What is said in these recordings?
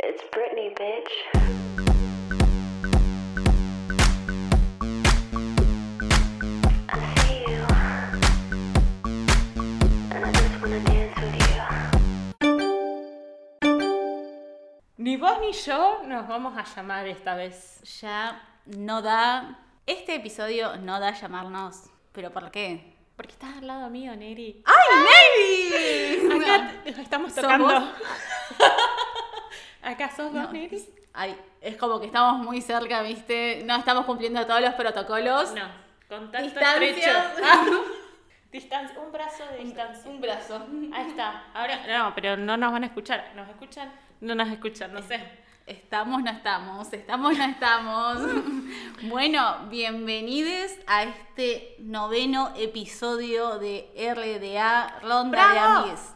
It's Britney, bitch. I see you. And I just wanna dance with you. Ni vos ni yo nos vamos a llamar esta vez. Ya no da. Este episodio no da llamarnos. ¿Pero por qué? Porque estás al lado mío, Neri. ¡Ay, Neri! Acá estamos ¿Sos tocando. Vos, No, Neri. Ay, es como que estamos muy cerca, ¿viste? No estamos cumpliendo todos los protocolos. No, contacto Distancia. estrecho. Ah. Distancia, un brazo de distancia. Un brazo. Ahí está. Ahora, no, pero no nos van a escuchar. ¿Nos escuchan? No nos escuchan, no sé. Estamos, no estamos. Estamos, no estamos. bueno, bienvenidos a este noveno episodio de RDA Ronda de ¡Bravo! Amigues.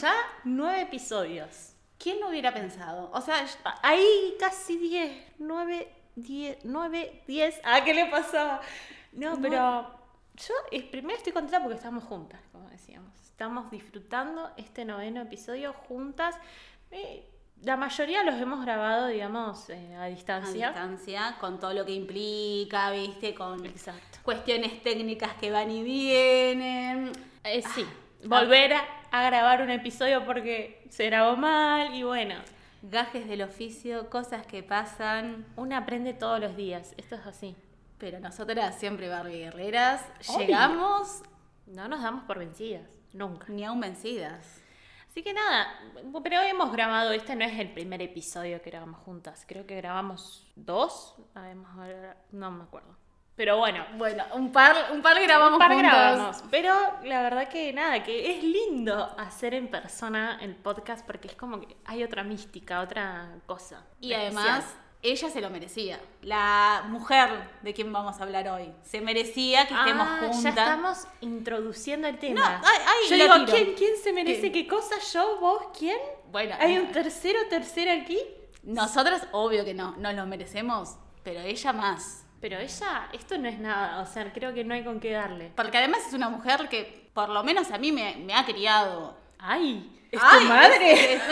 Ya nueve episodios. ¿Quién lo hubiera pensado? O sea, Ahí casi diez. Nueve, diez, nueve, diez. Ah, ¿qué le pasaba? No, No. pero yo eh, primero estoy contenta porque estamos juntas, como decíamos. Estamos disfrutando este noveno episodio juntas. Eh, la mayoría los hemos grabado, digamos, eh, a a distancia. distancia, con todo lo que implica, ¿viste? Con Exacto. cuestiones técnicas que van y vienen. Eh, sí, volver a, a grabar un episodio porque se grabó mal y bueno, Gajes del oficio, cosas que pasan. uno aprende todos los días, esto es así. Pero nosotras siempre Barbie Guerreras Obvio. llegamos No nos damos por vencidas, nunca. ni aún vencidas. Así que nada, pero hoy hemos grabado, este no es el primer episodio que grabamos juntas, creo que grabamos dos, no me acuerdo. Pero bueno, Bueno, un par, un par grabamos un par juntos. grabamos, pero la verdad que nada, que es lindo hacer en persona el podcast porque es como que hay otra mística, otra cosa. Y especial. además, ella se lo merecía. La mujer de quien vamos a hablar hoy. Se merecía que estemos Ah, juntas. Ya estamos introduciendo el tema. No, ay, ay, Yo digo. ¿quién, ¿quién se merece ¿Qué? qué cosa? ¿Yo? ¿Vos? ¿Quién? Bueno, ¿Hay un tercero, tercera aquí? Nosotras, obvio que no, no lo merecemos, pero ella más. Pero ella, esto no es nada, o sea, creo que no hay con qué darle. Porque además es una mujer que, por lo menos a mí, me, me ha criado. ¡Ay! ¿Es Ay, tu madre? es-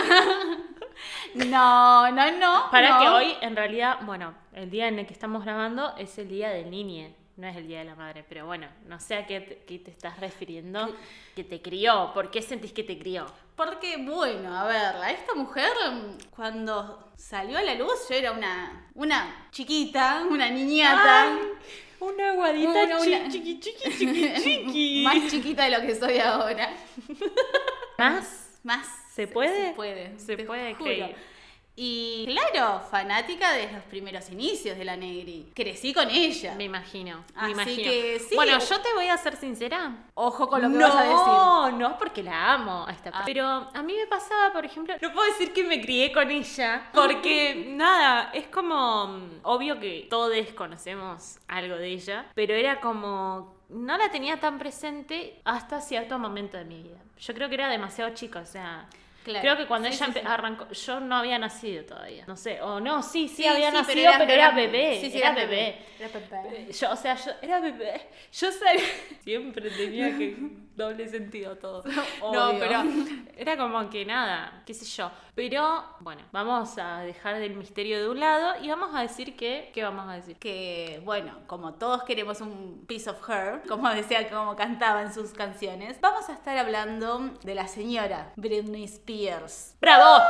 no, no, no. Para no. que hoy, en realidad, bueno, el día en el que estamos grabando es el día del niñe, no es el día de la madre, pero bueno, no sé a qué te, qué te estás refiriendo, que te crió, ¿por qué sentís que te crió? Porque, bueno, a ver, a esta mujer, cuando salió a la luz, yo era una, una chiquita, una niñata. Ay, una aguadita Una- chi- una- chiqui, chiqui, chiqui, chiqui. Más chiquita de lo que soy ahora. ¿Más? Más. ¿Se puede? Se puede. Se te puede juro. creer. Y claro, fanática de los primeros inicios de la Negri. Crecí con ella. Me imagino, me Así imagino. que sí. Bueno, yo te voy a ser sincera. Ojo con lo que no, vas a decir. no, porque la amo a esta Ah. Pero a mí me pasaba, por ejemplo, no puedo decir que me crié con ella, porque nada, es como mm, obvio que todos conocemos algo de ella, pero era como no la tenía tan presente hasta cierto momento de mi vida. Yo creo que era demasiado chica, o sea, Claro. creo que cuando Sí, ella sí, empe- sí. arrancó, yo no había nacido todavía. No sé, o no, sí, sí, había nacido, pero era, bebé, Sí, sí, era bebé. Era bebé. Yo, o sea, yo era bebé. Yo sabía. Siempre tenía que doble sentido todo. No, pero era como que nada, qué sé yo. Pero bueno, vamos a dejar el misterio de un lado y vamos a decir que. ¿Qué vamos a decir? que, bueno, como todos queremos un piece of her, como decía, como cantaba en sus canciones, vamos a estar hablando de la señora Britney Spears. ¡Bravo!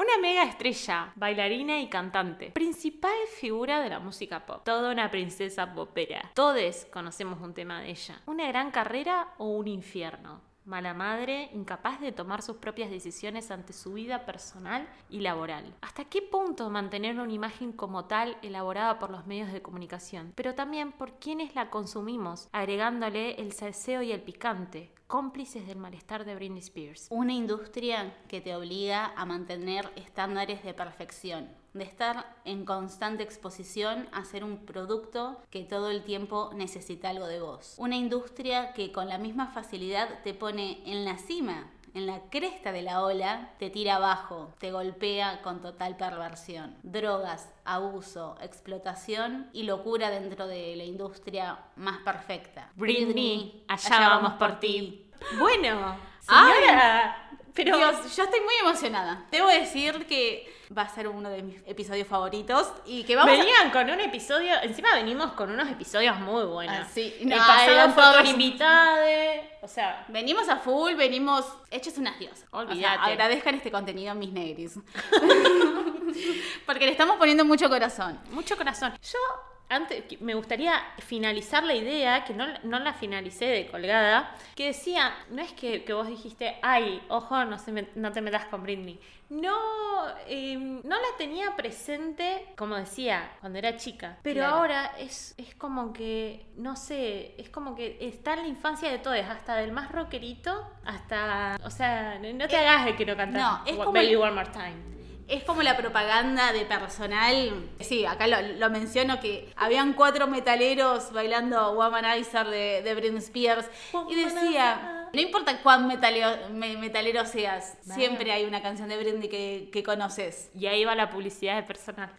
Una mega estrella, bailarina y cantante, principal figura de la música pop, toda una princesa popera. Todos conocemos un tema de ella. ¿Una gran carrera o un infierno? Mala madre, incapaz de tomar sus propias decisiones ante su vida personal y laboral. ¿Hasta qué punto mantener una imagen como tal elaborada por los medios de comunicación? Pero también por quienes la consumimos, agregándole el salseo y el picante, cómplices del malestar de Britney Spears. Una industria que te obliga a mantener estándares de perfección, de estar en constante exposición a ser un producto que todo el tiempo necesita algo de vos. Una industria que con la misma facilidad te pone en la cima en la cresta de la ola, te tira abajo, te golpea con total perversión. Drogas, abuso, explotación y locura dentro de la industria más perfecta. Britney, allá vamos por ti. Bueno, Ay. Pero Dios, yo estoy muy emocionada. Debo decir que va a ser uno de mis episodios favoritos y que vamos a... venían con un episodio, encima venimos con unos episodios muy buenos. Ah, sí. El No, con todos- o sea, Venimos a full, venimos hechos unas diosas. O sea, Olvídate. agradezcan este contenido, mis negris. Porque le estamos poniendo mucho corazón. mucho corazón. Yo antes me gustaría finalizar la idea, que no, no la finalicé de colgada, que decía, no es que, que vos dijiste, ay, ojo, no, se me- no te metas con Britney. No, eh, no la tenía presente, como decía, cuando era chica. Pero Claro. ahora es, es como que, no sé, es como que está en la infancia de todos, hasta del más rockerito, hasta, o sea, no te hagas el que no cantas no, es como Baby el- One More Time. Es como la propaganda de personal. Sí, acá lo, lo menciono que habían cuatro metaleros bailando Womanizer de, de Britney Spears. Y decía, no importa cuán metaleo- me- metalero seas, siempre hay una canción de Britney que, que conoces. Y ahí va la publicidad de personal.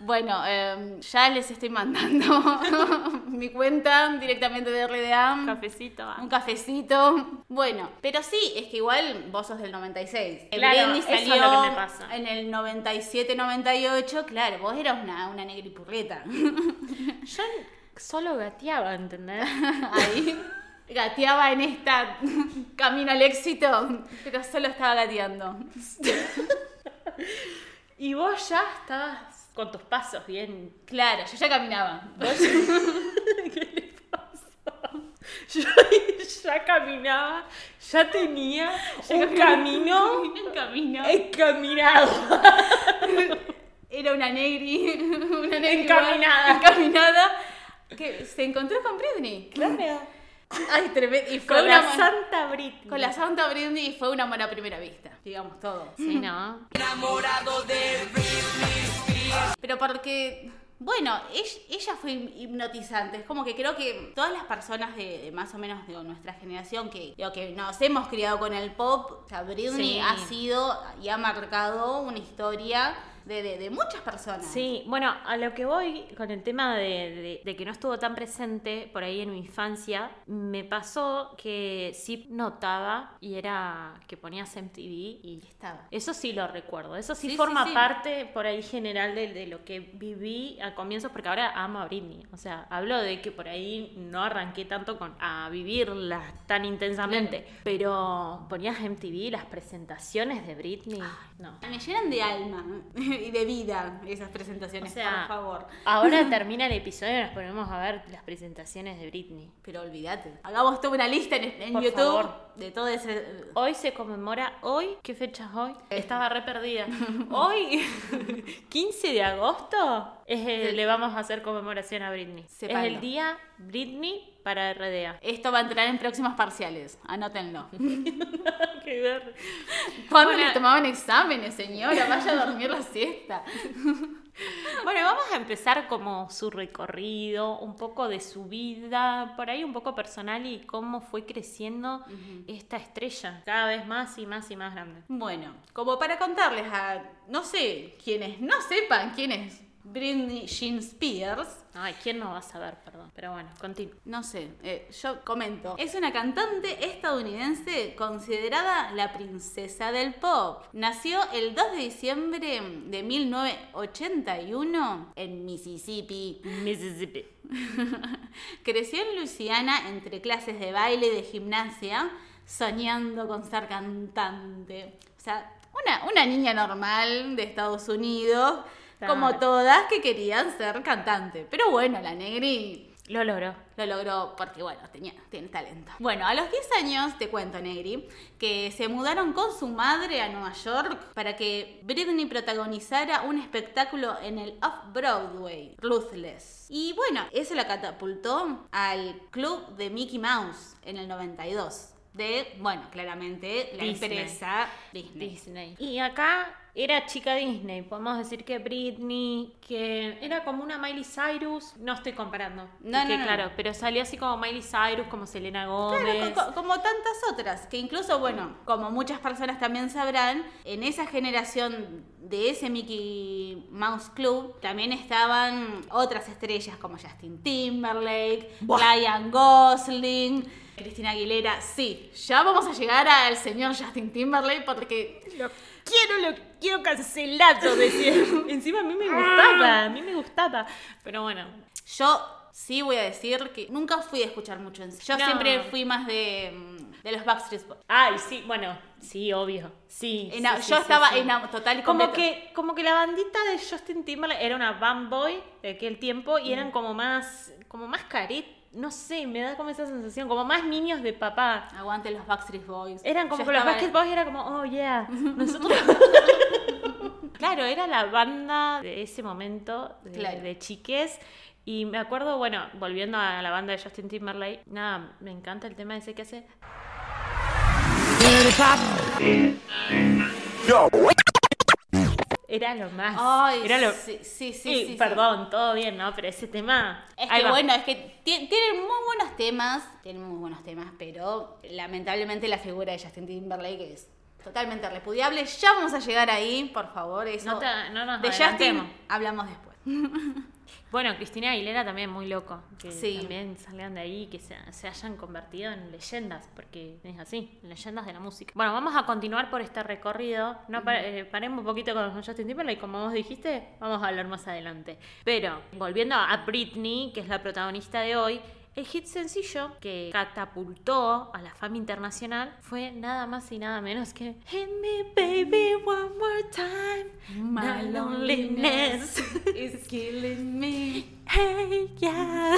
Bueno, eh, ya les estoy mandando mi cuenta directamente de RDA. Un cafecito. ah. Un cafecito. Bueno, pero sí, es que igual vos sos del 96. Claro, Britney eso es salió lo que me pasa. en el 97-98. Claro, vos eras una, una negripurreta. Yo solo gateaba, ¿entendés? Ahí gateaba en esta camino al éxito, pero solo estaba gateando. Y vos ya estabas con tus pasos bien. Claro, yo ya caminaba. ¿Qué le pasa? Yo ya caminaba, ya tenía camino Un camino. encaminado. Era una negri, una negri Encaminada. encaminada que se encontró con Britney. Claro. Ay, tremendo. Y fue Con una la Santa Britney. con la Santa Britney y fue un amor a primera vista, digamos todo. Sí, ¿no? Pero porque, bueno, ella, fue hipnotizante. Es como que creo que todas las personas de, de más o menos de nuestra generación que, digo, que nos hemos criado con el pop, o sea, Britney Sí. ha sido y ha marcado una historia de, de- de muchas personas. Sí, bueno, a lo que voy con el tema de, de- que no estuvo tan presente por ahí en mi infancia, me pasó que sí notaba y era que ponías MTV y Estaba. eso sí lo recuerdo, eso sí, Sí, forma sí, sí. parte por ahí general de, lo que viví a comienzos, porque ahora amo a Britney, o sea, hablo de que por ahí no arranqué tanto con a vivirla tan intensamente, pero ponías MTV, las presentaciones de Britney, no. Me llenan de alma y de vida esas presentaciones, O sea, por favor. Ahora termina el episodio y nos ponemos a ver las presentaciones de Britney. Pero olvídate. Hagamos toda una lista en, en Por YouTube favor. de todo ese. Hoy se conmemora, hoy, ¿qué fecha es hoy? Eh. Estaba re perdida. Hoy, 15 de agosto, es el- le vamos a hacer conmemoración a Britney. Sépanlo. Es el día Britney para RDA. Esto va a entrar en próximos parciales. Anótenlo. ¿Cuándo Bueno. le tomaban exámenes, señora? Vaya a dormir la siesta. Bueno, vamos a empezar como su recorrido, un poco de su vida, por ahí un poco personal y cómo fue creciendo esta estrella, cada vez más y más y más grande. Bueno, como para contarles a, no sé, quienes no sepan quién es Britney Jean Spears, Ay, ¿quién no va a saber? Perdón. Pero bueno, continúo. no sé, eh, yo comento. Es una cantante estadounidense considerada la princesa del pop. Nació el 2 de diciembre de 1981 en Mississippi. Mississippi. Creció en Luisiana entre clases de baile y de gimnasia, soñando con ser cantante. O sea, una, una niña normal de Estados Unidos, Claro. como todas que querían ser cantante. Pero bueno, la Negri Lo logró. lo logró porque, bueno, tenía, tiene talento. Bueno, a los 10 años, te cuento, Negri, que se mudaron con su madre a Nueva York para que Britney protagonizara un espectáculo en el Off-Broadway, Ruthless. Y bueno, eso la catapultó al club de Mickey Mouse en el 92. De, bueno, claramente la Disney. empresa Disney. Disney. Y acá era chica Disney. Podemos decir que Britney, que era como una Miley Cyrus. No estoy comparando. No, que, no, no. claro, pero salió así como Miley Cyrus, como Selena Gómez. Claro, co- co- como tantas otras, que incluso, bueno, como muchas personas también sabrán, en esa generación de ese Mickey Mouse Club también estaban otras estrellas como Justin Timberlake, Ryan Gosling, Cristina Aguilera, sí, ya vamos a llegar al señor Justin Timberlake porque Lo quiero, lo quiero cancelado, decía. Encima a mí me gustaba, a mí me gustaba. Pero bueno, yo sí voy a decir que nunca fui a escuchar mucho en Yo No. siempre fui más de, mm, de los Backstreet Boys. Ay, sí, bueno, sí, obvio. Sí. Ena- sí, yo sí, estaba sí. en total y Como que, como que la bandita de Justin Timberlake era una band boy de aquel tiempo y eran como más, como más caret, no sé, me da como esa sensación, como más niños de papá. Aguante los Backstreet Boys. Eran como que los Basket Boys era como, oh yeah, nosotros. claro, era la banda de ese momento de, Claro. de chiques. Y me acuerdo, bueno, volviendo a la banda de Justin Timberlake, nada, me encanta el tema ese que hace. Era lo más. Ay, era lo. sí, sí, sí, Y, sí, sí. perdón, todo bien, ¿no? Pero ese tema. Es que va. bueno, es que ti- tienen muy buenos temas, tienen muy buenos temas, pero lamentablemente la figura de Justin Timberlake es totalmente repudiable. Ya vamos a llegar ahí, por favor, eso. No te- no nos de Justin hablamos después. Bueno, Cristina Aguilera también muy loco. Que Sí. también salgan de ahí, que se, se hayan convertido en leyendas, porque es así, leyendas de la música. Bueno, vamos a continuar por este recorrido. No pa- eh, paremos un poquito con Justin Timberlake, como vos dijiste, vamos a hablar más adelante. Pero, volviendo a Britney, que es la protagonista de hoy, el hit sencillo que catapultó a la fama internacional fue nada más y nada menos que Hit me baby one more time. My loneliness is killing me. Hey, yeah.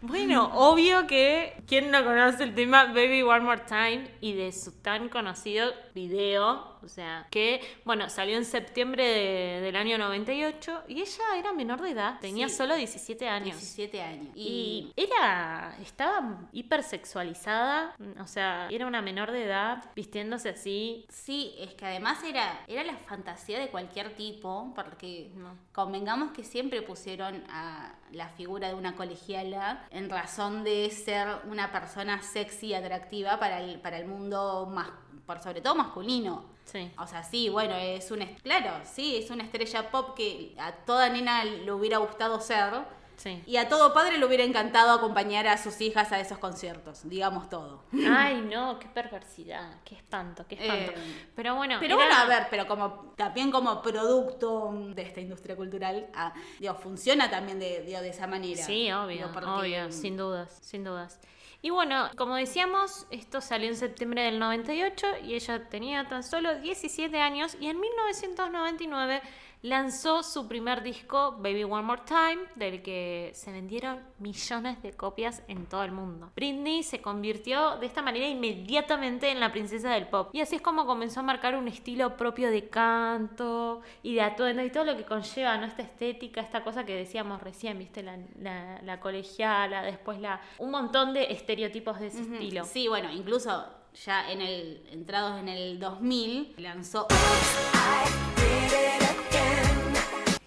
Bueno, obvio que quien no conoce el tema Baby One More Time y de su tan conocido video, o sea, que, bueno, salió en septiembre de- del año 98 y ella era menor de edad, tenía Sí. solo 17 años. 17 años. Y era, estaba hipersexualizada, o sea, era una menor de edad vistiéndose así. Sí, es que además era, era la fantasía de cualquier tipo, porque No. convengamos que siempre pusieron a la figura de una colegiala en razón de ser una persona sexy y atractiva para el, para el mundo más, por sobre todo masculino. Sí. O sea, sí, bueno, es una, claro, sí, es una estrella pop que a toda nena le hubiera gustado ser. Sí. Y a todo padre le hubiera encantado acompañar a sus hijas a esos conciertos, digamos todo. Ay, no, qué perversidad, qué espanto, qué espanto. Eh, pero bueno, Pero bueno, a ver, pero como también como producto de esta industria cultural, ah, digo, funciona también de, digo, de esa manera. Sí, obvio, Digo, porque- obvio, sin dudas, sin dudas. Y bueno, como decíamos, esto salió en septiembre del 98 y ella tenía tan solo 17 años y en 1999 lanzó su primer disco, Baby One More Time, del que se vendieron millones de copias en todo el mundo. Britney se convirtió de esta manera inmediatamente en la princesa del pop y así es como comenzó a marcar un estilo propio de canto y de atuendo y todo lo que conlleva, ¿no? Esta estética, esta cosa que decíamos recién, ¿viste? La, la, la colegiala, después la... un montón de estereotipos de ese estilo. Sí, bueno, incluso ya en el entrados en el 2000 lanzó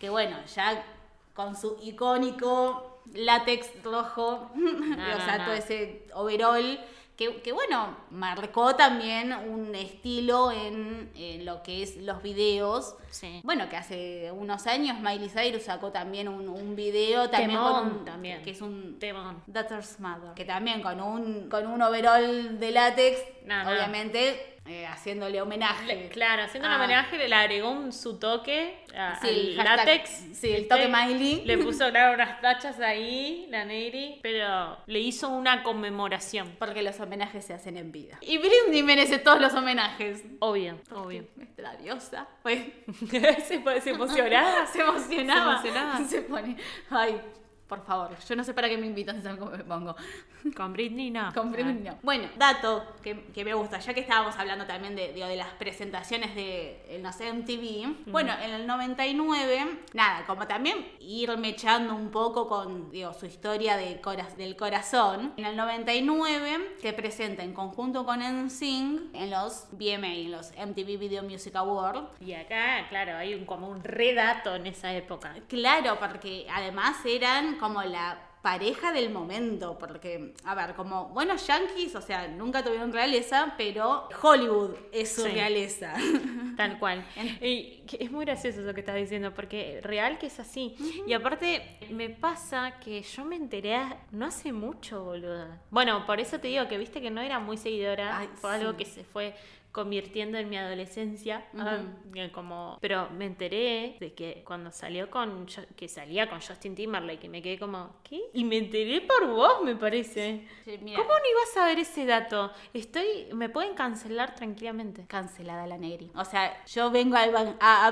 que bueno, ya con su icónico látex rojo, No, o sea, no, todo no. ese overall, que, que, bueno, marcó también un estilo en, en lo que es los videos. Sí. Bueno, que hace unos años Miley Cyrus sacó también un, un video también Temón con también. que es un Temón. Daughter's Mother, que también con un con un overall de látex, obviamente eh, haciéndole homenaje. Le- claro, haciendo un Ah. homenaje le agregó un, su toque a- Sí, al el hashtag- látex. sí, el toque. Miley. Le puso claro, unas tachas ahí, la Neri, pero le hizo una conmemoración. Porque los homenajes se hacen en vida. Y Britney merece todos los homenajes. Obvio, obvio. Nuestra diosa. Pues, se, se emocionaba. se emocionaba. Se emocionaba. Se pone. Ay, por favor. Yo no sé para qué me invitan si me pongo. Con Britney no. Con Britney no. Bueno, dato que, que me gusta, ya que estábamos hablando también de, digo, de las presentaciones de, eh, no sé, MTV. Bueno, en el 99, nada, como también irme echando un poco con, digo, su historia de cora- del corazón. En el 99 se presenta en conjunto con NSYNC en los VMA, en los MTV Video Music Awards. Y acá, claro, hay un, como un redato en esa época. Claro, porque además eran como la pareja del momento, porque, a ver, como buenos yankees, o sea, nunca tuvieron realeza, pero Hollywood es su Sí. realeza. Tal cual. Y es muy gracioso eso que estás diciendo, porque real que es así. Y aparte, me pasa que yo me enteré no hace mucho, boluda. Bueno, por eso te digo que viste que no era muy seguidora. Ay, fue algo que se fue convirtiendo en mi adolescencia ah, como pero me enteré de que cuando salió con que salía con Justin Timberlake y me quedé como ¿qué? y me enteré por vos me parece Sí. ¿cómo no ibas a saber ese dato? estoy me pueden cancelar tranquilamente Cancelada la negri. O sea, yo vengo a, a, a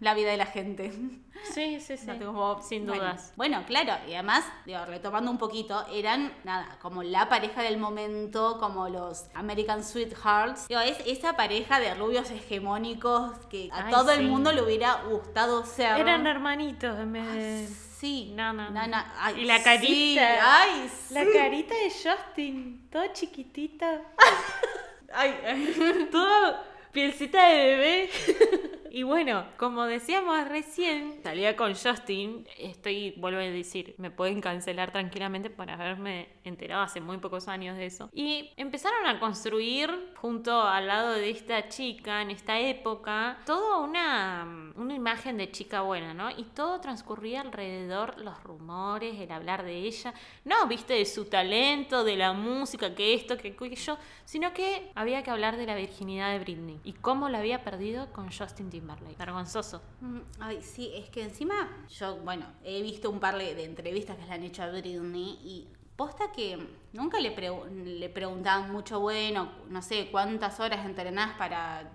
la vida de la gente. sí sí sí como- sin bueno, dudas Bueno, claro, y además, digo, retomando un poquito, eran, nada, como la pareja del momento, como los American Sweethearts. Digo, es esa pareja de rubios hegemónicos que a Ay, todo el sí. mundo le hubiera gustado ser. Eran hermanitos en vez de... Sí. Nana. Nana, ay, y la sí, carita. ay, La sí. carita de Justin, toda chiquitita. Ay, ay. Toda pielcita de bebé. Y bueno, como decíamos recién, salía con Justin. Estoy, vuelvo a decir, me pueden cancelar tranquilamente por haberme enterado hace muy pocos años de eso. Y empezaron a construir, junto al lado de esta chica, en esta época, toda una, una imagen de chica buena, ¿no? Y todo transcurría alrededor, los rumores, el hablar de ella. No, viste, de su talento, de la música, que esto, que aquello, sino que había que hablar de la virginidad de Britney y cómo la había perdido con Justin Timberlake. Vergonzoso. Mm, Ay, sí, es que encima yo, bueno, he visto un par de entrevistas que le han hecho a Britney y posta que nunca le, pregu- le preguntaban mucho, bueno, no sé, cuántas horas entrenás para,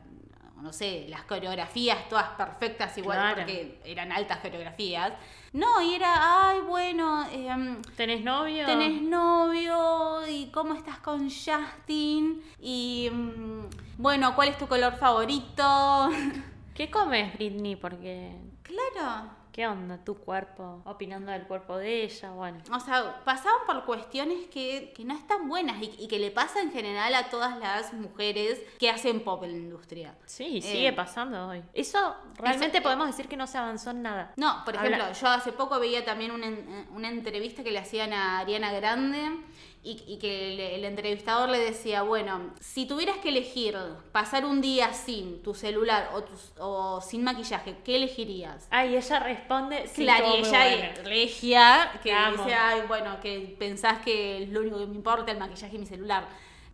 no sé, las coreografías todas perfectas igual, Claro. porque eran altas coreografías. No, y era, ay, bueno, em, ¿Tenés novio? ¿Tenés novio? ¿Y cómo estás con Justin? Y mm, bueno, ¿cuál es tu color favorito? ¿Qué comes, Britney? Porque, claro. ¿qué onda? Tu cuerpo, opinando del cuerpo de ella, bueno. O sea, pasaban por cuestiones que, que no están buenas y, y que le pasa en general a todas las mujeres que hacen pop en la industria. Sí, Eh, sigue pasando hoy. Eso realmente Eso- podemos decir que no se avanzó en nada. No, por Habla- ejemplo, yo hace poco veía también una, en- una entrevista que le hacían a Ariana Grande y, y que el, el entrevistador le decía, bueno, si tuvieras que elegir pasar un día sin tu celular o, tus- o sin maquillaje, ¿qué elegirías? Ay, ella responde. Sí, claro, y ella regia, que dice, ay, bueno, que pensás que es lo único que me importa el maquillaje y mi celular.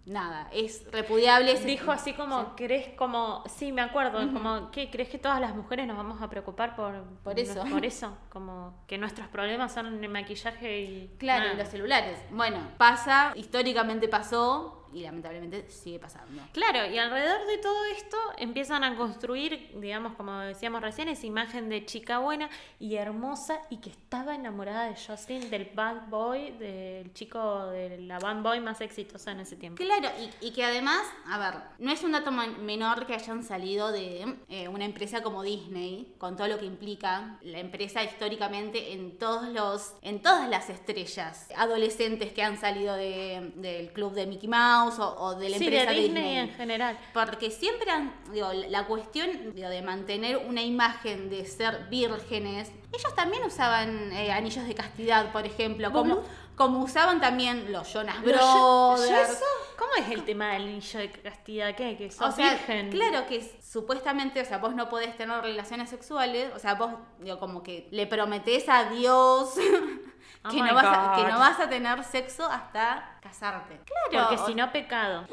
Nada, es repudiable. Dijo así como, Sí. ¿crees como, sí, me acuerdo, como, ¿qué? ¿Crees que todas las mujeres nos vamos a preocupar por, Por eso. Por eso, como que nuestros problemas son el maquillaje y... Claro, y los celulares. Bueno, pasa, históricamente pasó y lamentablemente sigue pasando. Claro, y alrededor de todo esto empiezan a construir, digamos, como decíamos recién, esa imagen de chica buena y hermosa y que estaba enamorada de Justin, del bad boy, del chico de la bad boy más exitosa en ese tiempo. Claro, y, y que además, a ver, no es un dato men- menor que hayan salido de eh, una empresa como Disney, con todo lo que implica la empresa históricamente en todos los, en todas las estrellas adolescentes que han salido de- del club de Mickey Mouse o, o de la Sí, de empresa Disney, en general. Porque siempre han, digo, la cuestión digo, de mantener una imagen de ser vírgenes, ellos también usaban eh, anillos de castidad, por ejemplo, como, como usaban también los Jonas Pero yo- yo Brothers. eso- ¿Cómo es el tema del anillo de castidad? ¿Qué? Que O sos sea, virgen. claro que supuestamente, o sea, vos no podés tener relaciones sexuales, o sea, vos, digo, como que le prometés a Dios Oh que, no vas a, que no vas a tener sexo hasta casarte. Claro. Porque si no, pecado.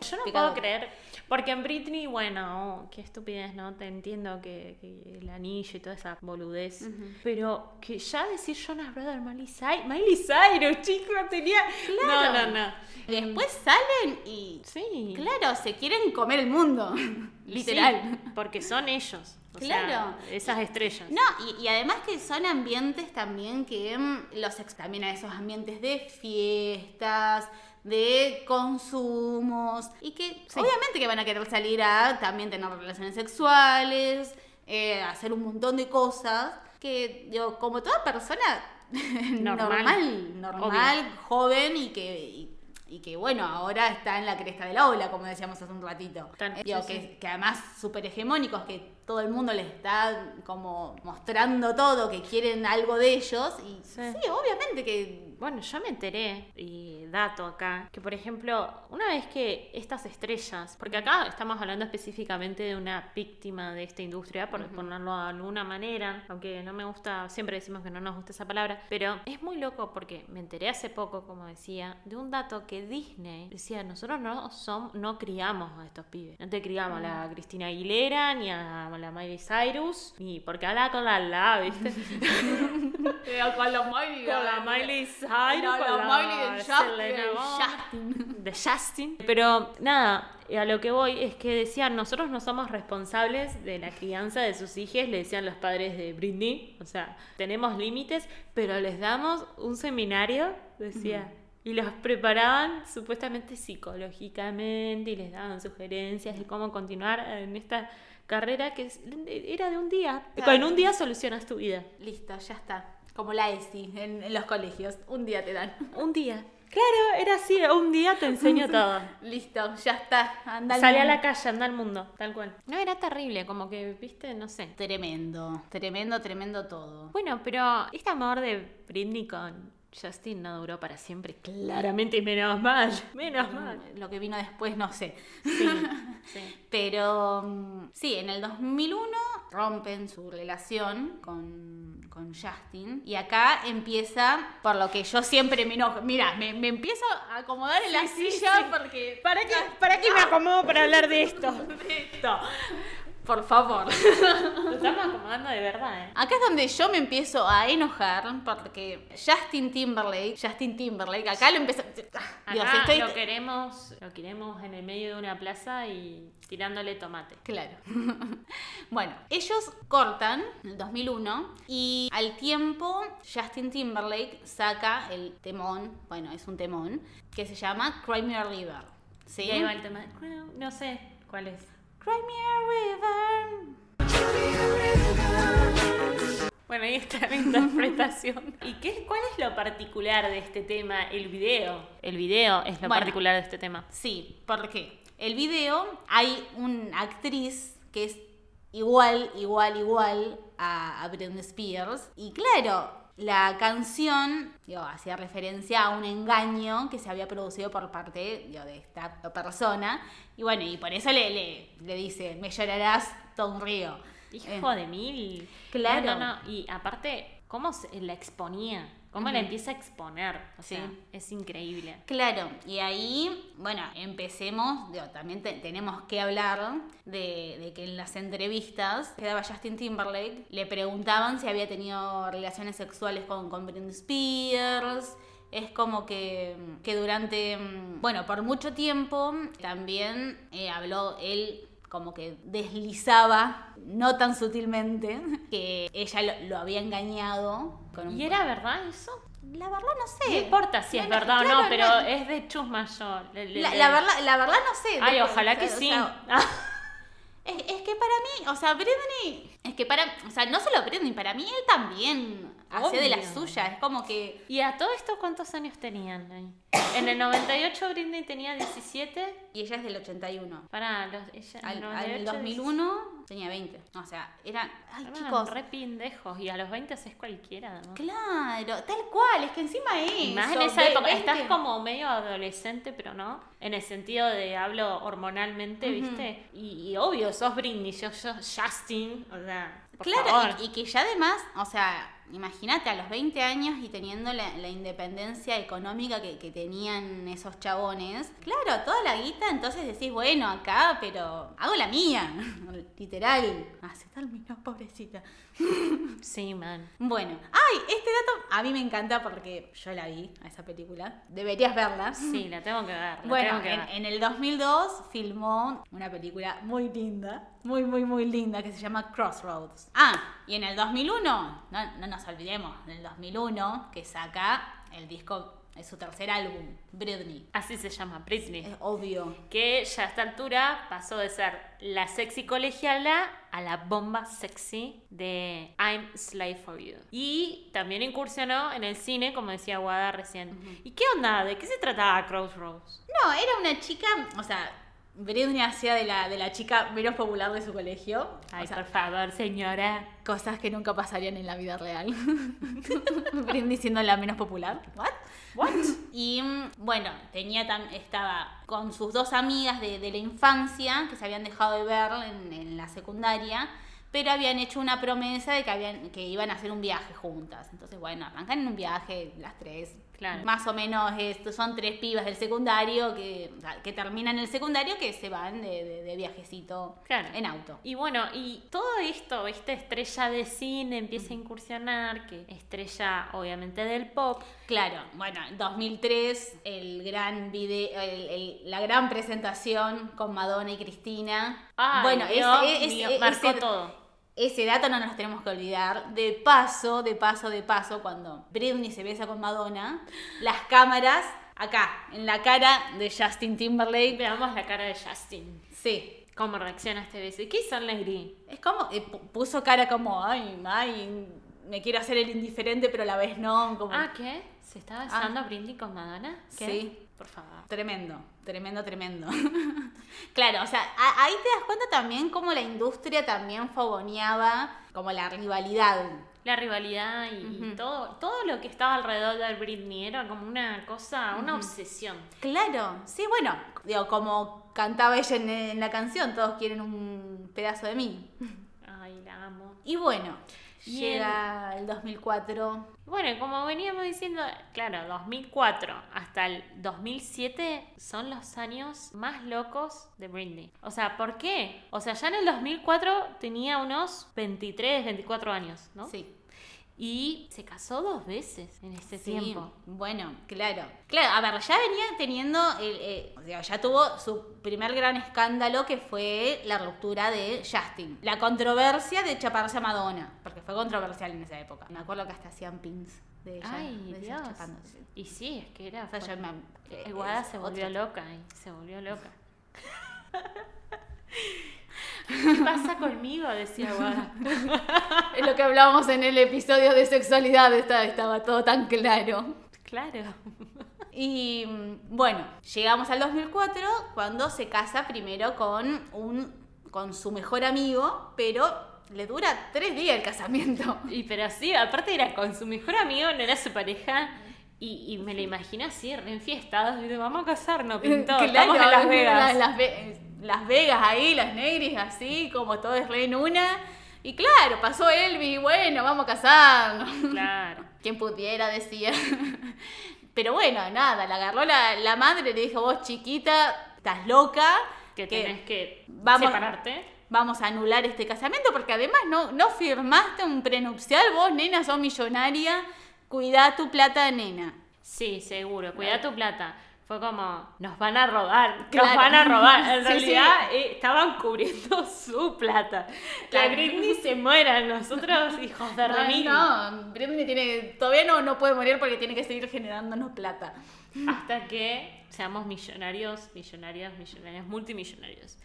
Yo no Pecado. puedo creer. Porque en Britney, bueno, oh, qué estupidez, ¿no? Te entiendo que, que el anillo y toda esa boludez. Pero que ya decir Jonas Brothers, Miley Cyrus, Miley Cyrus, chico, tenía. Claro. No, no, no. Después salen y, Sí. claro, se quieren comer el mundo. Literal. Sí, porque son ellos. O Claro. sea, esas estrellas. No, y, y además que son ambientes también que mm, los también a esos ambientes de fiestas, de consumos, y que obviamente que van a querer salir a también tener relaciones sexuales, eh, hacer un montón de cosas que, digo, como toda persona Normal. normal, normal, joven y que... y- y que bueno, ahora está en la cresta de la ola, como decíamos hace un ratito. Tan- Eh, digo, sí, que, sí. que además súper hegemónicos, que todo el mundo les está como mostrando todo, que quieren algo de ellos. Y Sí. sí, obviamente que Bueno, yo me enteré, y dato acá, que por ejemplo, una vez que estas estrellas, porque acá estamos hablando específicamente de una víctima de esta industria, por ponerlo de alguna manera, aunque no me gusta, siempre decimos que no nos gusta esa palabra, pero es muy loco porque me enteré hace poco, como decía, de un dato que Disney decía, nosotros no, som- no criamos a estos pibes, no te criamos a la Cristina Aguilera, ni a la Miley Cyrus, ni porque habla con la la, ¿viste? con los Miley, con la Miley No, con la Miley de Selena Justin, de Justin. Pero nada, a lo que voy es que decían, nosotros no somos responsables de la crianza de sus hijos, le decían los padres de Britney, o sea, tenemos límites, pero les damos un seminario, decía. Y los preparaban supuestamente psicológicamente y les daban sugerencias de cómo continuar en esta carrera que era de un día. Claro. En un día solucionas tu vida. Listo, ya está. Como la ESI en, en los colegios. Un día te dan. Un día. Claro, era así, un día te enseño todo. Listo, ya está. Anda al Salí a la calle, anda al mundo, tal cual. No, era terrible, como que, viste, no sé. Tremendo, tremendo, tremendo todo. Bueno, pero este amor de Britney con Justin no duró para siempre, claramente, y menos mal, menos mal. Lo que vino después no sé. Sí, sí. Pero mm, sí, en el 2001 rompen su relación con, con Justin. Y acá empieza, por lo que yo siempre me enojo. Mira, me, me empiezo a acomodar en la Sí, silla sí. porque. ¿Para qué, ¿Para qué me acomodo para hablar de esto? Esto. Por favor. Lo estamos acomodando de verdad, ¿eh? Acá es donde yo me empiezo a enojar porque Justin Timberlake, Justin Timberlake, acá lo Dios, Acá estoy. lo queremos, lo queremos en el medio de una plaza y tirándole tomate. Claro. bueno, ellos cortan en el 2001 y al tiempo Justin Timberlake saca el temón, bueno, es un temón, que se llama Cry Me a River. ¿Sí? Y ahí va el tema. No sé cuál es. Cry Me a River. Bueno, ahí está la interpretación. ¿Y qué, cuál es lo particular de este tema? El video. El video es lo Bueno. particular de este tema. Sí, porque el video hay una actriz que es igual, igual, igual a, a Britney Spears. Y claro, la canción digo, hacía referencia a un engaño que se había producido por parte digo, de esta persona. Y bueno, y por eso le, le, le dice, me llorarás todo un río. Hijo Eh, de mil. claro. No, no, no. Y aparte, ¿cómo se la exponía? ¿Cómo la empieza a exponer? O sea, Sí. es increíble. Claro, y ahí, bueno, empecemos, digo, también te- tenemos que hablar de, de que en las entrevistas que daba Justin Timberlake le preguntaban si había tenido relaciones sexuales con, con Britney Spears. Es como que, que durante, mm, bueno, por mucho tiempo también eh, habló él como que deslizaba, no tan sutilmente, que ella lo, lo había engañado con un... ¿Y era verdad eso? La verdad no sé. No importa si es No, verdad o no, pero no. es de chusma yo. Le- le- La, le- la verdad, la verdad no sé. Ay, ojalá que o sea, sí. Es, es que para mí, o sea, Britney, es que para, o sea, no solo Britney, para mí él también hace de la Obvio. suya, es como que, ¿Y a todo esto cuántos años tenían ahí? En el 98 Britney tenía 17. y ella es del 81. Para los. Ella, Al, el al 98, 2001 tenía 20. O sea, eran, ay Eran chicos, re pendejos. Y a los 20 es cualquiera, además. claro, tal cual, es que encima es. Y más en esa época, estás como medio adolescente, pero no. En el sentido de hablo hormonalmente, ¿viste? Y, y obvio, sos Britney, yo, yo Justin, o sea, por Claro, favor. y, y que ya además, o sea, imagínate a los 20 años y teniendo la, la independencia económica que, que tenían esos chabones, claro, toda la guita, entonces decís, bueno, acá, pero hago la mía, literal. Se terminó, pobrecita. Sí, man. Bueno, ay, este dato a mí me encanta porque yo la vi a esa película. Deberías verla. Sí, la tengo que ver. la Bueno, tengo que en, ver. en el 2002 filmó una película muy linda, muy, muy, muy linda, que se llama Crossroads. Ah, y en el 2001, no, no nos olvidemos, en el 2001, que saca el disco, es su tercer álbum, Britney. Así se llama, Britney. Es obvio. que ya a esta altura pasó de ser la sexy colegiala a la bomba sexy de I'm Slave for You. Y también incursionó en el cine, como decía Wada recién. ¿Y qué onda? ¿De qué se trataba Crossroads? No, era una chica, o sea, Britney hacía de la, de la chica menos popular de su colegio. Ay, O sea, por favor, señora. cosas que nunca pasarían en la vida real. Britney siendo la menos popular. ¿What? What? Y mm, bueno, tenía tam- estaba con sus dos amigas de, de la infancia que se habían dejado de ver en, en la secundaria, pero habían hecho una promesa de que, habían, que iban a hacer un viaje juntas. Entonces, bueno, arrancan en un viaje las tres. Claro. Más o menos esto, son tres pibas del secundario que, que terminan el secundario que se van de, de- de viajecito Claro. en auto. Y bueno, y todo esto, esta estrella de cine empieza a incursionar, que estrella obviamente del pop. Claro, bueno, en 2003 el gran video, el- el- la gran presentación con Madonna y Cristina. Ay, bueno, Dios mío, ese- marcó todo. Ese dato no nos tenemos que olvidar. De paso, de paso, de paso, cuando Britney se besa con Madonna, las cámaras acá, en la cara de Justin Timberlake. Veamos la cara de Justin. Sí. ¿Cómo reacciona este beso? ¿Y qué hizo Negri? Es como, eh, pu- puso cara como, ay, ay, me quiero hacer el indiferente, pero a la vez no. Como, Ah, ¿qué? ¿Se está besando Britney con Madonna? ¿Qué? Sí. Por favor. Tremendo, tremendo, tremendo. claro, o sea, ahí te das cuenta también cómo la industria también fogoneaba como la rivalidad. La rivalidad y, todo, todo lo que estaba alrededor de Britney era como una cosa, una obsesión. Claro, sí, bueno, digo, como cantaba ella en, en la canción, todos quieren un pedazo de mí. Ay, la amo. Y bueno, Y llega el 2004. Bueno, como veníamos diciendo, claro, 2004 hasta el 2007 son los años más locos de Britney. O sea, ¿por qué? O sea, ya en el 2004 tenía unos 23, 24 años, ¿no? Sí. Y se casó dos veces en este Sí, tiempo. Bueno, claro. Claro, a ver, ya venía teniendo, el, eh, o sea, ya tuvo su primer gran escándalo que fue la ruptura de Justin. La controversia de chaparse a Madonna, porque fue controversial en esa época. Me acuerdo que hasta hacían pins de ella. Ay, de Dios. Y sí, es que era... O sea, yo me- Eh, se volvió loca y se volvió loca. ¿Qué pasa conmigo? Decía Guada. Es lo que hablábamos en el episodio de sexualidad, estaba, estaba todo tan claro. Claro. Y mm, bueno, llegamos al 2004 cuando se casa primero con, un, con su mejor amigo, pero le dura tres días el casamiento. Y pero sí, aparte era con su mejor amigo, no era su pareja. Y, y me lo imagino así, re enfiestados. Y vamos a casarnos, pintó. Claro, Estamos en Las Vegas. Las, Las Ve- Las Vegas ahí, las negris así, como todo es re en una. Y claro, pasó Elvis, bueno, vamos a casarnos. Claro. Quien pudiera, decía. Pero bueno, nada, la agarró la, la madre y le dijo, vos chiquita, estás loca. Que tenés que vamos- separarte. Vamos a anular este casamiento porque además no, no firmaste un prenupcial, vos nena sos millonaria, cuidá tu plata nena. Sí, seguro. Cuida tu plata. Fue como, nos van a robar, nos van a robar. En Sí, realidad eh, estaban cubriendo su plata. La Claro. Britney se muera, nosotros hijos de No, Remini. no, Britney tiene, todavía no, no puede morir porque tiene que seguir generándonos plata. Hasta que seamos millonarios, millonarios, millonarios, multimillonarios.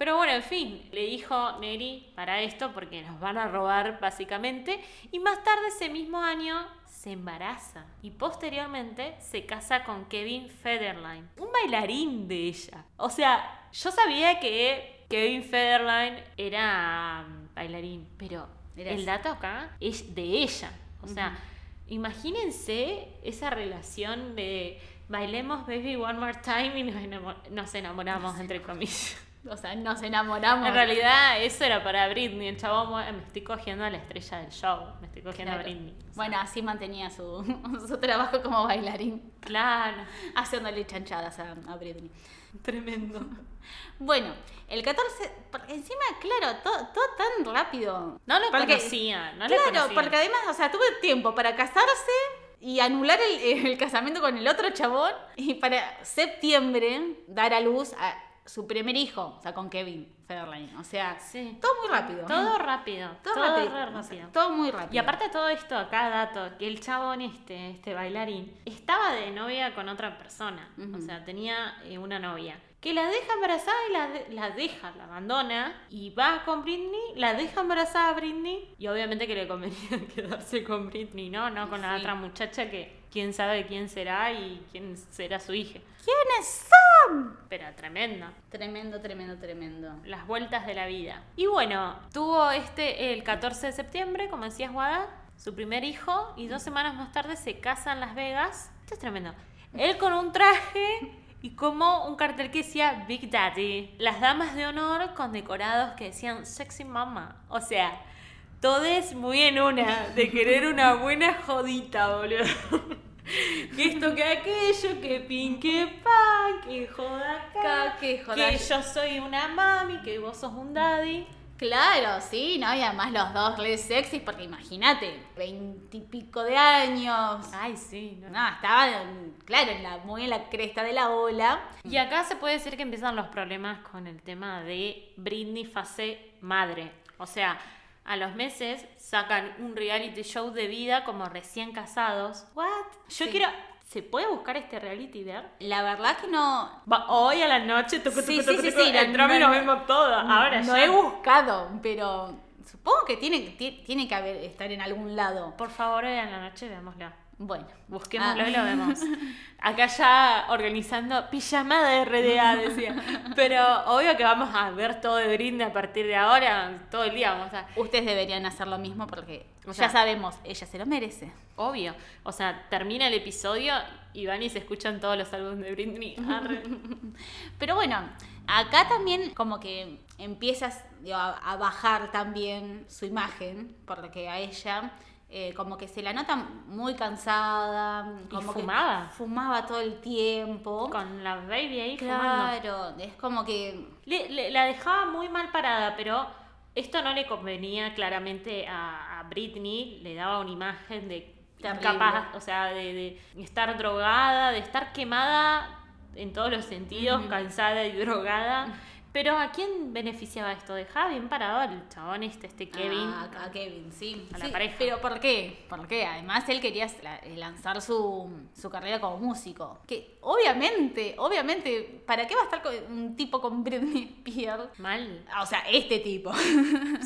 Pero bueno, en fin, le dijo Neri para esto porque nos van a robar básicamente. Y más tarde ese mismo año se embaraza y posteriormente se casa con Kevin Federline, un bailarín de ella. O sea, yo sabía que Kevin Federline era mm, bailarín, pero Era el dato acá es de ella. O sea, imagínense esa relación de bailemos Baby One More Time y nos, nos enamoramos, entre comillas. O sea, nos enamoramos. En realidad, eso era para Britney. El chavo, me estoy cogiendo a la estrella del show. Me estoy cogiendo Claro. a Britney. O sea, Bueno, así mantenía su, su trabajo como bailarín, claro. haciéndole chanchadas a, a Britney. Tremendo. Bueno, el 14, porque encima, claro, todo, todo tan rápido. No lo Porque- conocía, no lo claro, conocía. porque además, o sea, tuve tiempo para casarse y anular el, el casamiento con el otro chabón y para septiembre dar a luz a su primer hijo, o sea, con Kevin Federline. O sea, Sí. todo muy rápido. Todo rápido. todo, Todo, rápido. o sea, todo muy rápido. Y aparte de todo esto, acá dato, que el chabón este, este bailarín, estaba de novia con otra persona. O sea, tenía eh, una novia. que la deja embarazada y la, de- la deja, la abandona y va con Britney, la deja embarazada a Britney y obviamente que le convenía quedarse con Britney, ¿no? No con la otra muchacha que quién sabe quién será y quién será su hija. ¿Quiénes son? Pero tremenda. Tremendo, tremendo, tremendo. Las vueltas de la vida. Y bueno, tuvo este el 14 de septiembre, como decías Guada, su primer hijo y dos semanas más tarde se casa en Las Vegas. Esto es tremendo. Él con un traje y como un cartel que decía Big Daddy. Las damas de honor con decorados que decían Sexy Mama. O sea, todos muy en una, de querer una buena jodita, boludo. Que esto, que aquello, que pin, que pan, que joda acá, Que joda que yo soy una mami, que vos sos un daddy. Claro, sí, ¿no? Y además los dos re sexys, porque imagínate, veintipico de años. Ay, sí. no. No, estaban, claro, en la, muy en la cresta de la ola. Y acá se puede decir que empiezan los problemas con el tema de Britney fase madre. O sea, a los meses sacan un reality show de vida como recién casados. ¿What? Yo Sí. quiero... ¿Se puede buscar este reality ver? La verdad que no. Hoy a la noche, tucu, Sí, sí, sí, sí, no- entramos y no- nos vemos todos. Ahora no he buscado, pero supongo que tiene, ti- tiene que haber, estar en algún lado. Por favor, hoy a la noche veámosla. Bueno, Busquémoslo Ah. y lo vemos. Acá ya organizando pijamada de RDA, decía. Pero obvio que vamos a ver todo de Britney a partir de ahora, todo el día vamos a... ustedes deberían hacer lo mismo porque O sea- ya sabemos, ella se lo merece. Obvio. O sea, termina el episodio y van y se escuchan todos los álbumes de Britney. Arre. Pero bueno, acá también como que empiezas digo, a, a bajar también su imagen, porque a ella eh, como que se la nota muy cansada. Y Como que fumaba. fumaba todo el tiempo. Con la baby ahí fumando. Claro, es como que... Le- le- la dejaba muy mal parada, pero esto no le convenía claramente a, a Britney. Le daba una imagen de Terrible. capaz, o sea, de, de estar drogada, de estar quemada en todos los sentidos, cansada y drogada. Pero ¿a quién beneficiaba esto? Dejaba bien parado al chabón este, este Kevin. A, a Kevin, sí. A la Sí, pareja. Pero ¿por qué? ¿Por qué? Además él quería la- lanzar su, su carrera como músico. Que obviamente, obviamente, ¿para qué va a estar con un tipo con Britney Spears? Mal. Ah, O sea, este tipo.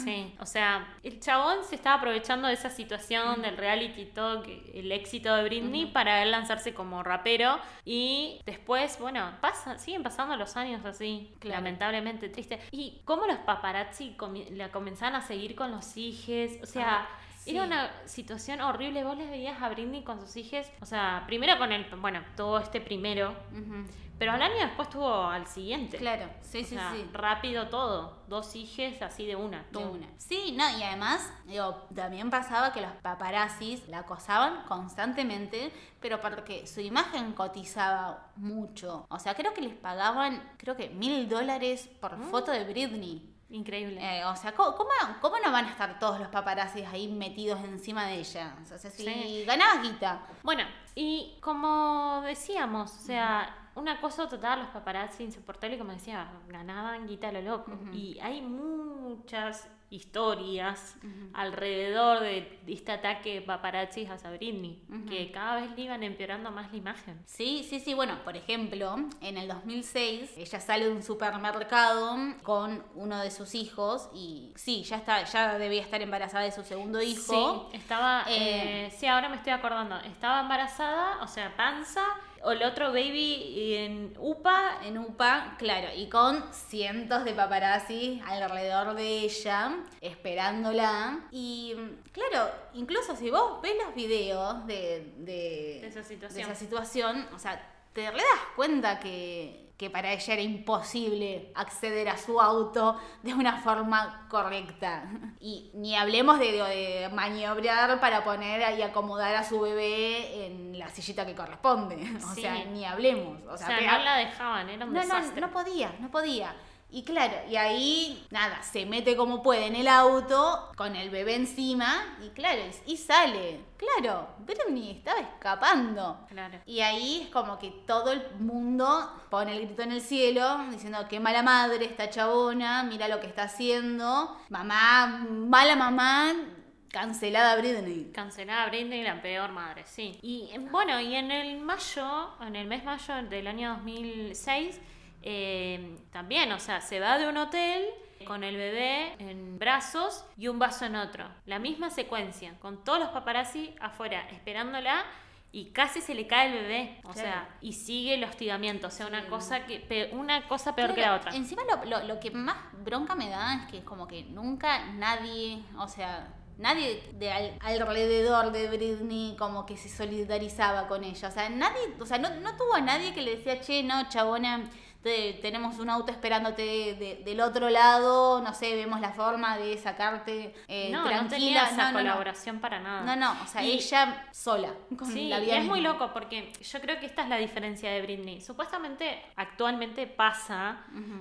Sí, o sea, el chabón se estaba aprovechando de esa situación del reality y todo, que, el éxito de Britney para él lanzarse como rapero y después, bueno, pasa, siguen pasando los años así, Claro. lamentablemente triste. Y cómo los paparazzi la comenzaban a seguir con los hijes, o sea... Ah, sí. Era una situación horrible, vos les veías a Britney con sus hijos, o sea, primero con el, bueno, todo este primero, pero al año después tuvo al siguiente. Claro, sí, O sí, sea, sí. rápido todo, dos hijes así de una. De una. Sí, no, y además, digo, también pasaba que los paparazzis la acosaban constantemente, pero porque su imagen cotizaba mucho. O sea, creo que les pagaban, creo que mil dólares por foto de Britney. Increíble. Eh, o sea, ¿cómo, cómo, no van a estar todos los paparazzis ahí metidos encima de ella? O sea, si Sí. ganabas guita. Bueno, y como decíamos, o sea, una cosa total, los paparazzi insoportable, como decía, ganaban guita a lo loco. Y hay muchas historias alrededor de este ataque de paparazzi a Britney, que cada vez le iban empeorando más la imagen. Sí, sí, sí. Bueno, por ejemplo, en el 2006 ella sale de un supermercado con uno de sus hijos y sí, ya está, ya debía estar embarazada de su segundo hijo. Sí, estaba, Eh, eh, sí, ahora me estoy acordando, estaba embarazada, o sea, panza, o el otro baby en UPA, En UPA, claro, y con cientos de paparazzi alrededor de ella, esperándola. Y claro, incluso si vos ves los videos de, de, De esa situación. de esa situación, o sea, te re das cuenta que, que para ella era imposible acceder a su auto de una forma correcta. Y ni hablemos de, de maniobrar para poner y acomodar a su bebé en la sillita que corresponde. O Sí. sea, ni hablemos. O o sea, sea, pega- no la dejaban, era un no, no, no podía, no podía. Y claro, y ahí, nada, se mete como puede en el auto, con el bebé encima, y claro, y, y sale. Claro, Britney estaba escapando. Claro. Y ahí es como que todo el mundo pone el grito en el cielo, diciendo qué mala madre esta chabona, mira lo que está haciendo. Mamá, mala mamá, cancelada Britney. Cancelada Britney, la peor madre, sí. Y bueno, y en el mayo, en el mes mayo del año 2006, eh, también, o sea, se va de un hotel con el bebé en brazos y un vaso en otro. La misma secuencia, con todos los paparazzi afuera esperándola y casi se le cae el bebé. O Claro. sea, y sigue el hostigamiento. O sea, una Sí. cosa que pe- una cosa peor que la otra. Encima lo, lo- lo que más bronca me da es que es como que nunca nadie, o sea, nadie de al- alrededor de Britney como que se solidarizaba con ella. O sea, nadie, o sea, no, no tuvo a nadie que le decía, che, no, chabona, te- tenemos un auto esperándote de- del otro lado, no sé, vemos la forma de sacarte eh, no, tranquila. no tenía esa No, no, no. colaboración para nada. No, no, o sea, Y- ella sola, con Sí, la y vida es muy loco porque yo creo que esta es la diferencia de Britney. Supuestamente, actualmente pasa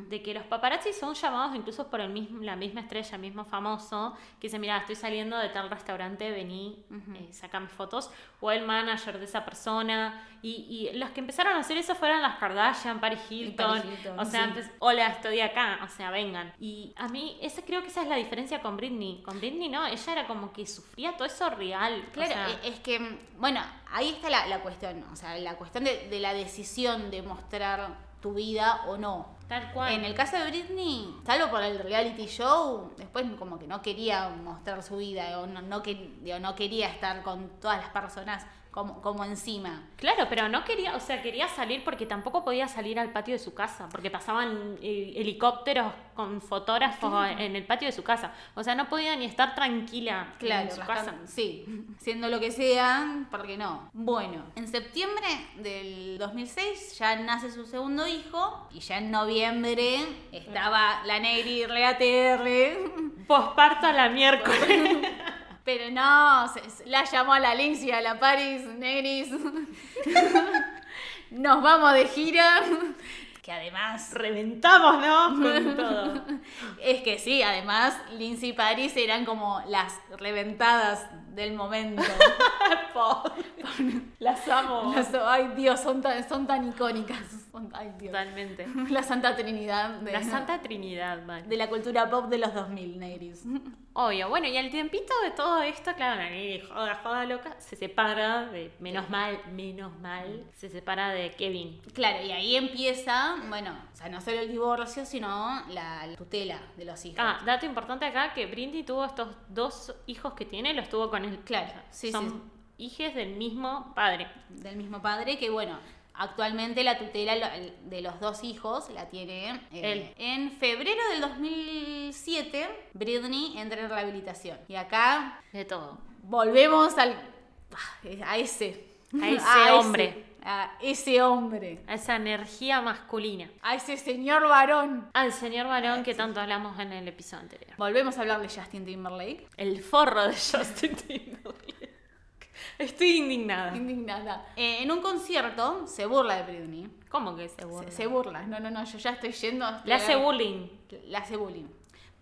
de que los paparazzi son llamados incluso por el mismo, la misma estrella, el mismo famoso, que dice, mira, estoy saliendo de tal restaurante, vení, Ujú. eh, sacame fotos, o el manager de esa persona. Y, y los que empezaron a hacer eso fueron las Kardashian, Paris Hilton. O sea, sí. empe- hola, estoy acá, o sea, vengan. Y a mí, esa creo que esa es la diferencia con Britney. Con Britney, no, ella era como que sufría todo eso real. o Claro, sea, e- es que, bueno, ahí está la, la cuestión, o sea, la cuestión de, de la decisión de mostrar tu vida o no. Tal cual. En el caso de Britney, salvo por el reality show, después como que no quería mostrar su vida o no, no, que- digo, no quería estar con todas las personas como, como encima. Claro, pero no quería, o sea, quería salir porque tampoco podía salir al patio de su casa, porque pasaban eh, helicópteros con fotógrafos en el patio de su casa. O sea, no podía ni estar tranquila Claro, en su bastante- casa. sí, siendo lo que sea, porque no. Bueno, en septiembre del 2006 ya nace su segundo hijo y ya en noviembre estaba la Negri re ATR, Posparto a la miércoles. pero no, se- la llamó a la Alicia, a la Paris, Negris. Nos vamos de gira. Que además Reventamos, ¿no? Con todo. Es que sí, además Lindsay y Paris eran como las reventadas del momento. Las amo. Las- ay Dios, son tan, son tan icónicas. Son- ay Dios. Totalmente. La Santa Trinidad de La Santa Trinidad, man. de la cultura pop de los 2000, Negris. Obvio, bueno, y al tiempito de todo esto, claro, la Nini, joda, joda loca, se separa de, menos mal, menos mal, se separa de Kevin. Claro, y ahí empieza, bueno, o sea, no solo el divorcio, sino la, la tutela de los hijos. Ah, dato importante acá, que Brindy tuvo estos dos hijos que tiene, los tuvo con Claro, sí, Son sí. hijes del mismo padre. Del mismo padre, que bueno, actualmente la tutela de los dos hijos la tiene eh, Él. En febrero del 2007, Britney entra en rehabilitación. Y acá De todo. volvemos al a ese A ese hombre. A ese hombre A esa energía masculina. a ese señor varón Al señor varón que tanto hablamos en el episodio anterior. volvemos a hablar de Justin Timberlake El forro de Justin Timberlake. Estoy indignada. indignada Eh, en un concierto se burla de Britney ¿Cómo que se burla? se, se burla no no no yo ya estoy yendo estoy Le hace bullying. le hace bullying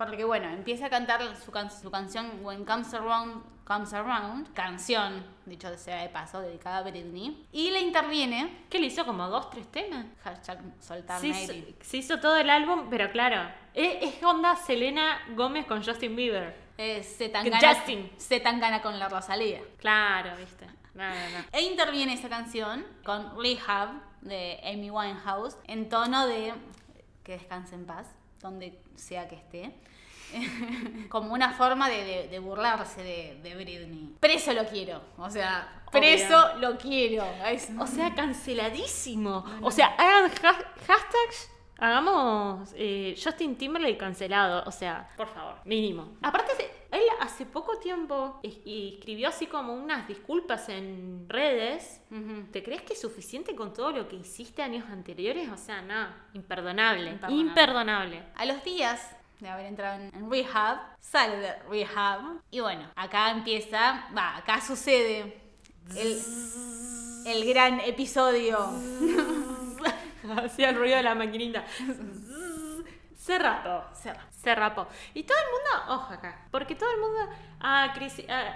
porque bueno empieza a cantar su, can- su canción When Comes Around Comes Around canción dicho sea de paso dedicada a Britney y le interviene ¿Qué le hizo como dos, tres temas? hashtag soltar Se hizo, se hizo todo el álbum, pero claro, es, es onda Selena Gómez con Justin Bieber. Eh, se tan gana, Justin. se tan gana con la Rosalía. Claro, viste. No, no, no. E interviene esa canción con Rehab de Amy Winehouse en tono de que descanse en paz, donde sea que esté. Como una forma de, de- de burlarse de, de Britney. Preso lo quiero. O sea, preso lo quiero. Es- O sea, canceladísimo. O sea, hagan ha- hashtags. Hagamos eh, Justin Timberlake cancelado. O sea, por favor, mínimo. Aparte, él hace poco tiempo escribió así como unas disculpas en redes. ¿Te crees que es suficiente con todo lo que hiciste años anteriores? O sea, no, imperdonable. Imperdonable. Imperdonable. A los días de haber entrado en, en rehab, sale de rehab. Y bueno, acá empieza, va, acá sucede el, el gran episodio. Hacía el ruido de la maquinita. Se rapó. Se rapó. Se rapó. Y todo el mundo, ojo acá, porque todo el mundo, ah, crisis, ah,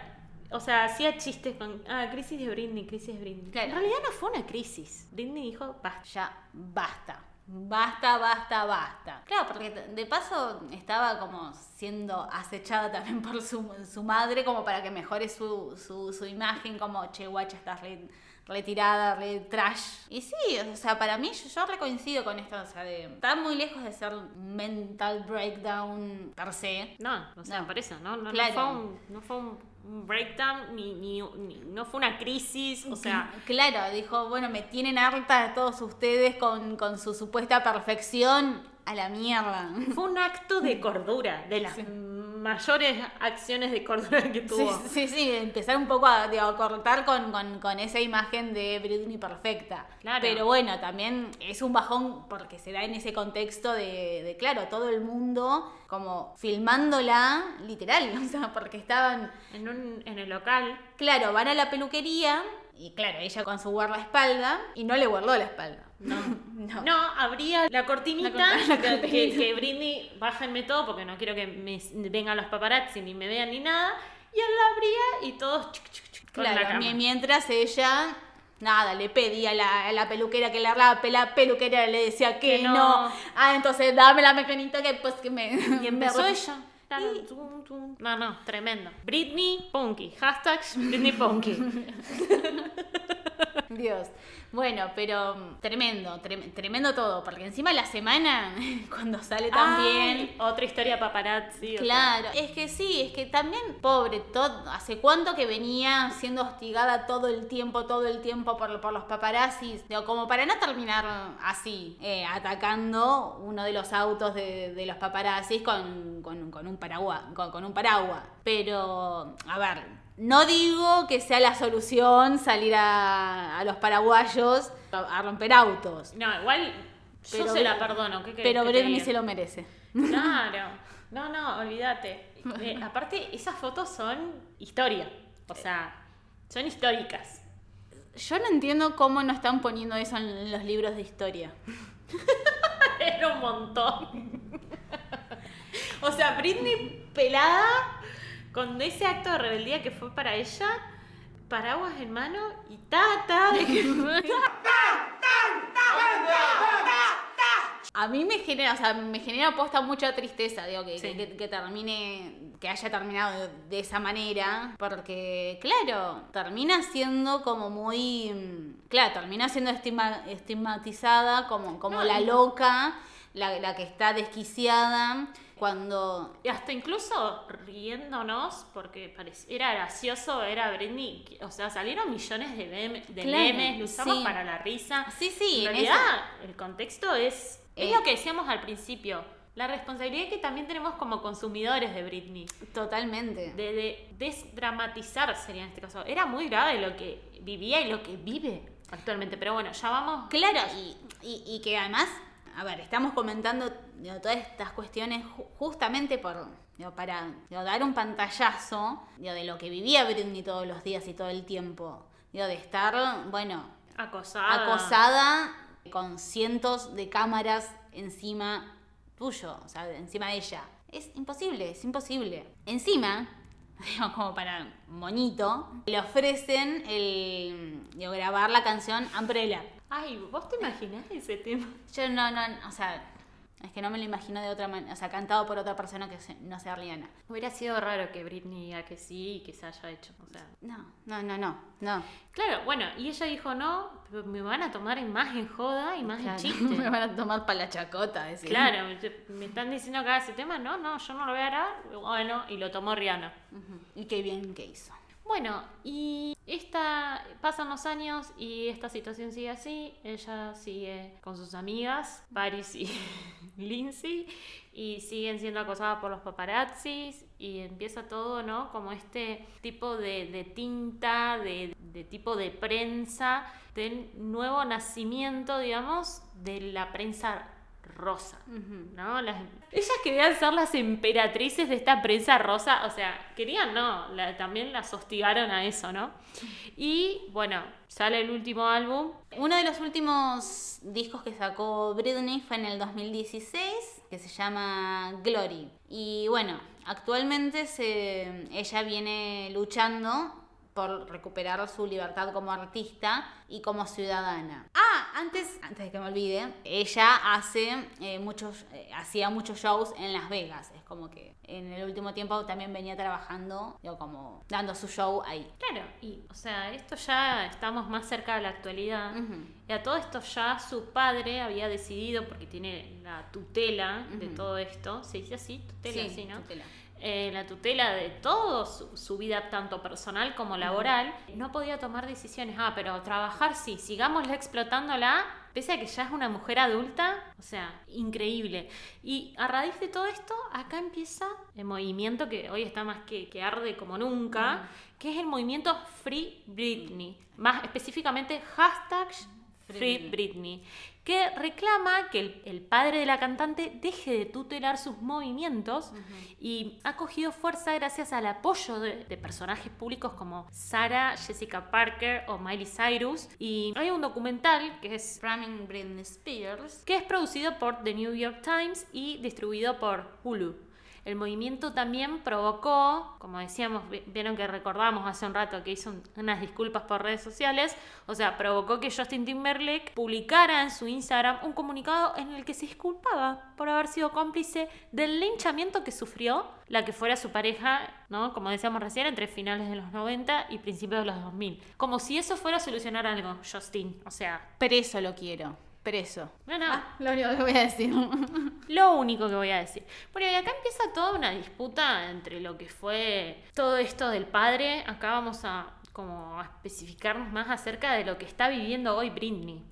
o sea, hacía chistes con, ah, crisis de Britney, crisis de Britney. Claro. En realidad no fue una crisis. Britney dijo, basta. Ya basta. Basta, basta, basta. Claro, porque de paso estaba como siendo acechada también por su, su madre como para que mejore su, su, su imagen, como, che, guacha, estás re, retirada, re trash. Y sí, o sea, para mí yo, yo re coincido con esto, o sea, de, está muy lejos de ser mental breakdown per se. No, o sea, No. por eso, ¿no? No, no fue, un, no fue un- un breakdown, ni, ni, ni- no fue una crisis, o sea, Claro, dijo, bueno, me tienen harta todos ustedes con, con su supuesta perfección a la mierda. fue un acto de cordura, de las mayores acciones de cordura que Sí, tuvo. sí, sí, empezar un poco a, digo, cortar con, con- con esa imagen de Britney perfecta. Claro. Pero bueno, también es un bajón porque se da en ese contexto de, de, claro, todo el mundo como filmándola literal, o sea, porque estaban, En, un, en el local, claro, van a la peluquería y claro, ella con su guardaespalda y no le guardó la espalda. no. No. No, abría la cortinita, La corta- la que- cortinita. Que, que Britney, bájenme todo porque no quiero que me vengan los paparazzi ni me vean ni nada. Y él la abría y todos chuc, chuc, chuc, con la Claro, cama. mi- mientras ella, nada, le pedía a la, la peluquera que la rape, la peluquera le decía que, Que no. no. Ah, entonces dame la mecanita que pues que me... Y empezó me- ella. Tan, tum, tum. No, no, tremendo. Britney Punky. Hashtag Britney Punky. Dios. Bueno, pero mm, tremendo, trem- tremendo todo, porque encima la semana, cuando sale también... Otra historia paparazzi. o sea, Claro, es que sí, es que también, pobre, todo, hace cuánto que venía siendo hostigada todo el tiempo, todo el tiempo por, por los paparazzis, Digo, como para no terminar así, eh, atacando uno de los autos de, de los paparazzis con, con, con un paraguas, con, con un paraguas. Pero, a ver, no digo que sea la solución salir a, a los paraguayos a, a romper autos, No, igual yo se la perdono. ¿qué pero Britney se lo merece. Claro. No, no, olvídate. Eh, aparte, esas fotos son historia. O sea, son históricas. Yo no entiendo cómo no están poniendo eso en los libros de historia. Era un montón. o sea, Britney pelada con ese acto de rebeldía que fue para ella, paraguas en mano y tata. A mí me genera, o sea, me genera posta mucha tristeza, digo, que, Sí. que, que termine, que haya terminado de, de esa manera, porque, claro, termina siendo como muy, claro, termina siendo estigma- estigmatizada como, como No, la loca, la, la que está desquiciada, cuando Y hasta incluso riéndonos, porque era gracioso, era Britney. O sea, salieron millones de, mem- de Claro, memes, lo usamos sí. para la risa. Sí, sí, En realidad, el contexto es. Es Eh. lo que decíamos al principio. La responsabilidad que también tenemos como consumidores de Britney. totalmente. De, de desdramatizar sería en este caso. Era muy grave lo que vivía y lo que vive actualmente. Pero bueno, ya vamos. Claro, y, y- y que además, a ver, estamos comentando digo, todas estas cuestiones ju- justamente por, digo, para digo, dar un pantallazo de lo que vivía Britney todos los días y todo el tiempo. De estar, bueno, Acosada. acosada con cientos de cámaras encima tuyo, o sea, encima de ella. Es imposible, es imposible. Encima, digo, como para moñito, le ofrecen el digo, grabar la canción Umbrella. Ay, ¿vos te imaginás ese tema? Yo no, no, o sea, es que no me lo imagino de otra manera, o sea, cantado por otra persona que no sea Rihanna. Hubiera sido raro que Britney diga que sí y que se haya hecho. O sea. No, no, no, no, no. Claro, bueno, y ella dijo no, pero me van a tomar más en joda y más Claro, en chiste. me van a tomar para la chacota, decir. Claro, me- están diciendo que haga ese tema, no, no, yo no lo voy a grabar. Bueno, y lo tomó Rihanna. Y qué bien que hizo. Bueno, y esta, pasan los años y esta situación sigue así. Ella sigue con sus amigas, Paris y Lindsay, y siguen siendo acosadas por los paparazzis. Y empieza todo, ¿no? Como este tipo de, tinta, de, de tipo de prensa, de nuevo nacimiento, digamos, de la prensa rosa. ¿no? Las, ellas querían ser las emperatrices de esta prensa rosa, o sea, querían, no, la- también las hostigaron a eso, ¿no? Y bueno, sale el último álbum, Uno de los últimos discos que sacó Britney fue en el 2016, que se llama Glory. Y bueno, actualmente se, ella viene luchando por recuperar su libertad como artista y como ciudadana. Ah, antes, antes de que me olvide, ella hace eh, muchos, eh, hacía muchos shows en Las Vegas. Es como que en el último tiempo también venía trabajando, digo, como dando su show ahí. Claro, y o sea, esto ya estamos más cerca de la actualidad. Ujú. Y a todo esto ya su padre había decidido, porque tiene la tutela de Ujú. todo esto, se dice así, tutela, sí, ¿no? tutela. Eh, la tutela de todo su, su vida, tanto personal como laboral, no podía tomar decisiones. Ah, pero trabajar sí, sigámosla explotándola, pese a que ya es una mujer adulta, o sea, increíble. Y a raíz de todo esto, acá empieza el movimiento que hoy está más que, que arde como nunca, que es el movimiento Free Britney. Más específicamente, hashtag Free Britney. Que reclama que el, el padre de la cantante deje de tutelar sus movimientos y ha cogido fuerza gracias al apoyo de, de personajes públicos como Sarah, Jessica Parker o Miley Cyrus. Y hay un documental que es Framing Britney Spears. que es producido por The New York Times y distribuido por Hulu. El movimiento también provocó, como decíamos, vi- vieron que recordamos hace un rato que hizo un- unas disculpas por redes sociales, o sea, provocó que Justin Timberlake publicara en su Instagram un comunicado en el que se disculpaba por haber sido cómplice del linchamiento que sufrió la que fuera su pareja, ¿no? Como decíamos recién, entre finales de los 90 y principios de los 2000. Como si eso fuera a solucionar algo, Justin. O sea, Preso lo quiero. Preso. no, no. Ah, lo único que voy a decir. Lo único que voy a decir. Bueno, y acá empieza toda una disputa entre lo que fue todo esto del padre. Acá vamos a como a especificarnos más acerca de lo que está viviendo hoy Britney.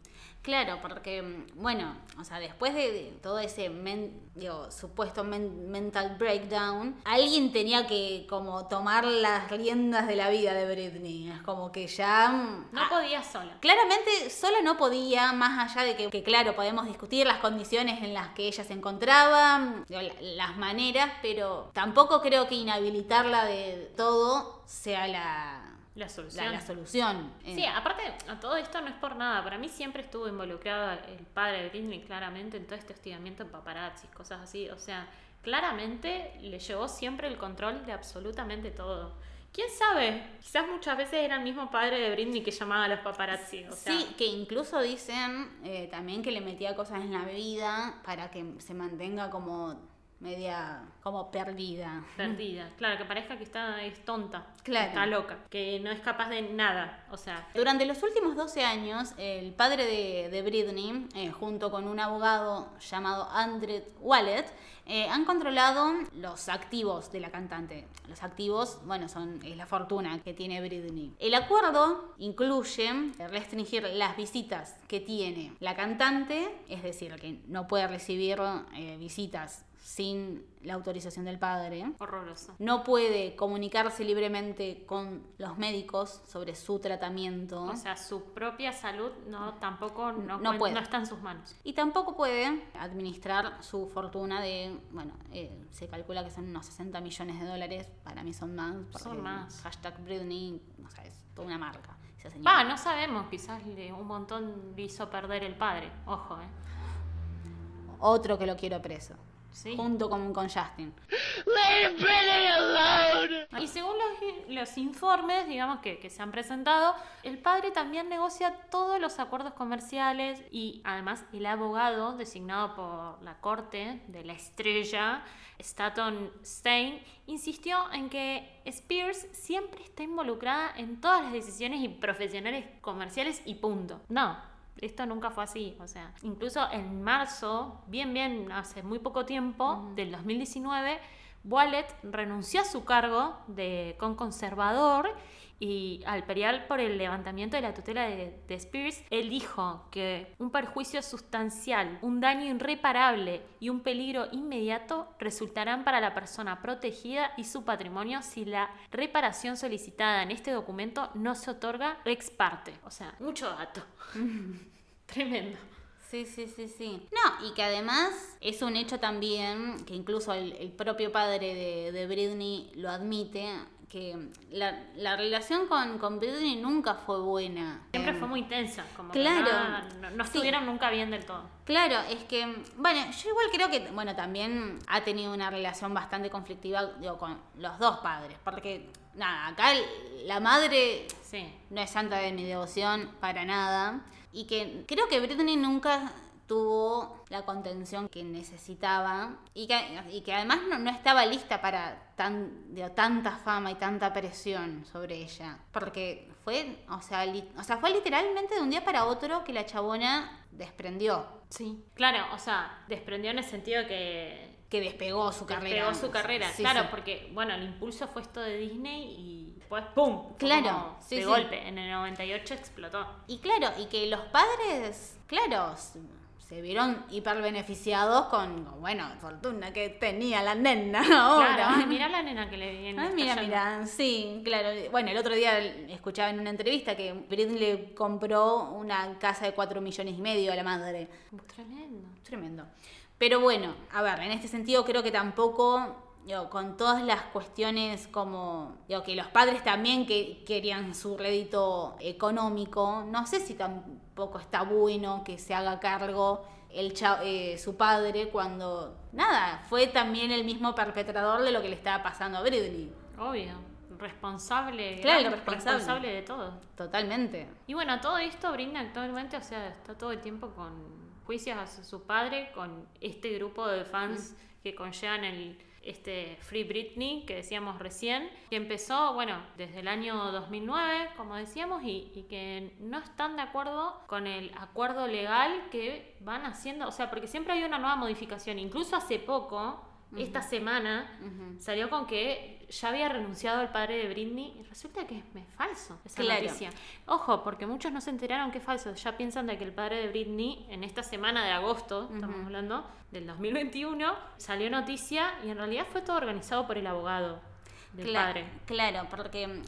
Claro, porque, mm, bueno, o sea, después de, todo ese men- digo, supuesto men- mental breakdown, alguien tenía que como tomar las riendas de la vida de Britney. Es como que ya... mm, No ah, podía sola. Claramente sola no podía, más allá de que, que, claro, podemos discutir las condiciones en las que ella se encontraba, mm, digo, las maneras, pero tampoco creo que inhabilitarla de todo sea la, La solución. la, la solución. Eh, Sí, aparte, a todo esto no es por nada. Para mí siempre estuvo involucrado el padre de Britney claramente en todo este hostigamiento en paparazzi, cosas así. O sea, claramente le llevó siempre el control de absolutamente todo. ¿Quién sabe? Quizás muchas veces era el mismo padre de Britney que llamaba a los paparazzi. O sea, Sí, que incluso dicen eh, también que le metía cosas en la bebida para que se mantenga como media, como perdida. perdida. Claro, que parezca que está, es tonta. Claro. Está loca. Que no es capaz de nada. O sea, Durante los últimos 12 años, el padre de, de Britney, eh, junto con un abogado llamado Andrew Wallet, eh, han controlado los activos de la cantante. Los activos, bueno, son es la fortuna que tiene Britney. El acuerdo incluye restringir las visitas que tiene la cantante, es decir, que no puede recibir eh, visitas sin la autorización del padre. horroroso. No puede comunicarse libremente con los médicos sobre su tratamiento. O sea, su propia salud no tampoco no, puede. no está en sus manos. y tampoco puede administrar su fortuna de, bueno, eh, se calcula que son unos 60 millones de dólares. Para mí son más. Son más. Hashtag Britney, o sea, es toda una marca. Va, no sabemos, quizás le- un montón le hizo perder el padre. Ojo, eh. Otro que lo quiero preso. Sí. Junto con, con Justin. Y según los, los informes, digamos, que, que se han presentado, el padre también negocia todos los acuerdos comerciales y además el abogado designado por la corte de la estrella, Staton Stein, insistió en que Spears siempre está involucrada en todas las decisiones y profesionales comerciales y punto. No, esto nunca fue así, o sea, incluso en marzo, bien, bien, hace muy poco tiempo, del 2019, Wallet renunció a su cargo de con conservador y al pelear por el levantamiento de la tutela de, de Spears, él dijo que un perjuicio sustancial, un daño irreparable y un peligro inmediato resultarán para la persona protegida y su patrimonio si la reparación solicitada en este documento no se otorga ex parte. O sea, mucho dato. Tremendo. Sí, sí, sí, sí. No, y que además es un hecho también que incluso el, el propio padre de, de Britney lo admite, que la, la relación con, con Britney nunca fue buena. Siempre Em, fue muy tensa, como que claro. nada- no, estuvieron nunca bien del todo. Claro, es que, bueno, yo igual creo que, bueno, también ha tenido una relación bastante conflictiva digo, con los dos padres, porque, nada, acá el- la madre Sí. no es santa de mi devoción para nada, y que creo que Britney nunca tuvo la contención que necesitaba y que, y que además no, no estaba lista para tan, digo, tanta fama y tanta presión sobre ella. Porque fue, o sea, li- o sea, fue literalmente de un día para otro que la chabona desprendió, Sí. Claro, o sea, desprendió en el sentido de que que despegó su carrera. Despegó su carrera, Sí, claro, sí. porque, bueno, el impulso fue esto de Disney y después, ¡pum! Claro, sí, de golpe, en el 98 explotó. Y claro, y que los padres, claro, se vieron hiper beneficiados con, con, bueno, fortuna que tenía la nena ahora. Claro, ay, mirá la nena que le viene. Ay, mira, mira, sí, claro. Bueno, el otro día escuchaba en una entrevista que Britney le compró una casa de 4 millones y medio a la madre. Tremendo. Tremendo. Pero bueno, a ver, en este sentido creo que tampoco, digo, con todas las cuestiones como, digo, que los padres también que querían su rédito económico, no sé si tampoco está bueno que se haga cargo el eh, su padre cuando, nada, fue también el mismo perpetrador de lo que le estaba pasando a Britney. Obvio. Responsable. Claro, gran responsable. de todo. Totalmente. Y bueno, todo esto Britney actualmente, o sea, está todo el tiempo con juicios hacia su padre, con este grupo de fans que conllevan el este Free Britney que decíamos recién, que empezó, bueno, desde el año 2009, como decíamos, y, y que no están de acuerdo con el acuerdo legal que van haciendo, o sea, porque siempre hay una nueva modificación, incluso hace poco, esta semana, salió con que ya había renunciado el padre de Britney y resulta que es, falso esa Claro. noticia. Ojo, porque muchos no se enteraron que es falso. Ya piensan de que el padre de Britney, en esta semana de agosto, estamos hablando, del 2021, salió noticia y en realidad fue todo organizado por el abogado del Cla- padre. Claro, porque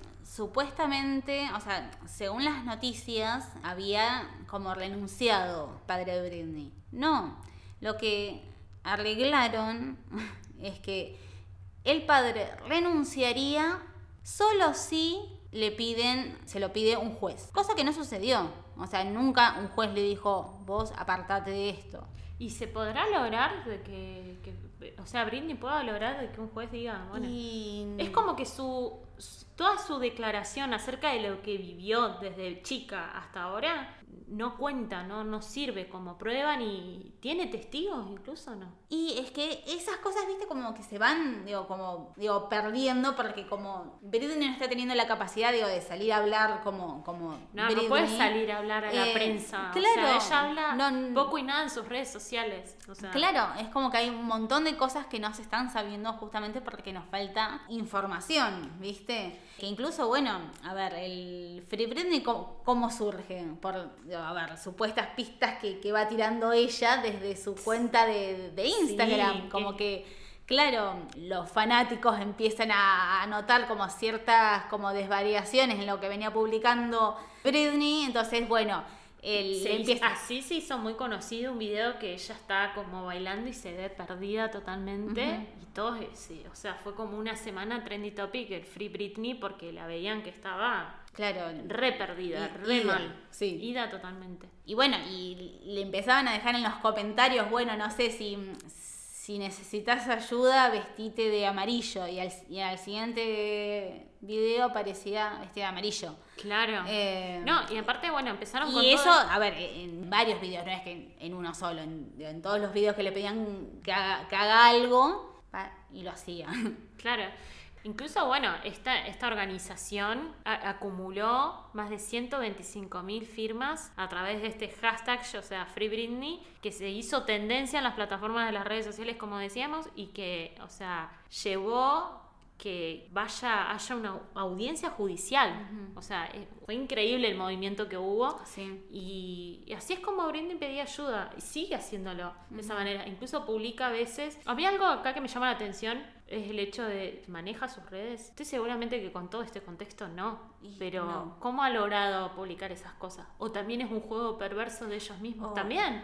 supuestamente, o sea, según las noticias, había como renunciado padre de Britney. No, lo que arreglaron es que el padre renunciaría solo si le piden, se lo pide un juez. Cosa que no sucedió. O sea, nunca un juez le dijo, vos apartate de esto. ¿Y se podrá lograr de que, que- o sea, Britney pueda lograr de que un juez diga, bueno, Y- Es como que su su- toda su declaración acerca de lo que vivió desde chica hasta ahora no cuenta, no, no sirve como prueba ni tiene testigos incluso, ¿no? Y es que esas cosas, viste, como que se van, digo, como, digo, perdiendo porque como Britney no está teniendo la capacidad, digo, de salir a hablar como, como No, Britney. no puede salir a hablar a la Eh, prensa. claro, o sea, ella habla no- poco y nada en sus redes sociales. O sea, Claro, es como que hay un montón de cosas que no se están sabiendo justamente porque nos falta información, ¿viste? Que incluso, bueno, a ver, el Free Britney, ¿cómo, cómo surge? Por, a ver, supuestas pistas que, que va tirando ella desde su cuenta de, de Instagram, Sí, como que-. Claro, los fanáticos empiezan a a notar como ciertas como desvariaciones en lo que venía publicando Britney, entonces bueno, el, se hizo- empieza así se hizo muy conocido un video que ella está como bailando y se ve perdida totalmente. Y todos, eh, sí, o sea, fue como una semana trendy topic el Free Britney porque la veían que estaba claro, re perdida, re ida, mal. sí. Ida totalmente. Y bueno, y le empezaban a dejar en los comentarios, bueno, no sé si, si necesitas ayuda, vestite de amarillo. Y al, y al siguiente video aparecía vestida de amarillo. Claro. Eh, no, y aparte, bueno, empezaron con Y eso, todo- a ver, en varios videos, no es que en, en uno solo, en, en todos los videos que le pedían que haga, que haga algo, y lo hacía. Claro. Incluso, bueno, esta, esta organización a- acumuló más de 125 mil firmas a través de este hashtag, o sea, Free Britney, que se hizo tendencia en las plataformas de las redes sociales, como decíamos, y que, o sea, llevó que vaya, haya una audiencia judicial. O sea, eh, fue increíble el movimiento que hubo. Sí. Y, y así es como Britney pedía ayuda y sigue haciéndolo de esa manera. Incluso publica a veces. A mí algo acá que me llama la atención es el hecho de maneja sus redes. Estoy seguramente que con todo este contexto no, Y pero no. ¿cómo ha logrado publicar esas cosas? O también es un juego perverso de ellos mismos. Oh. También.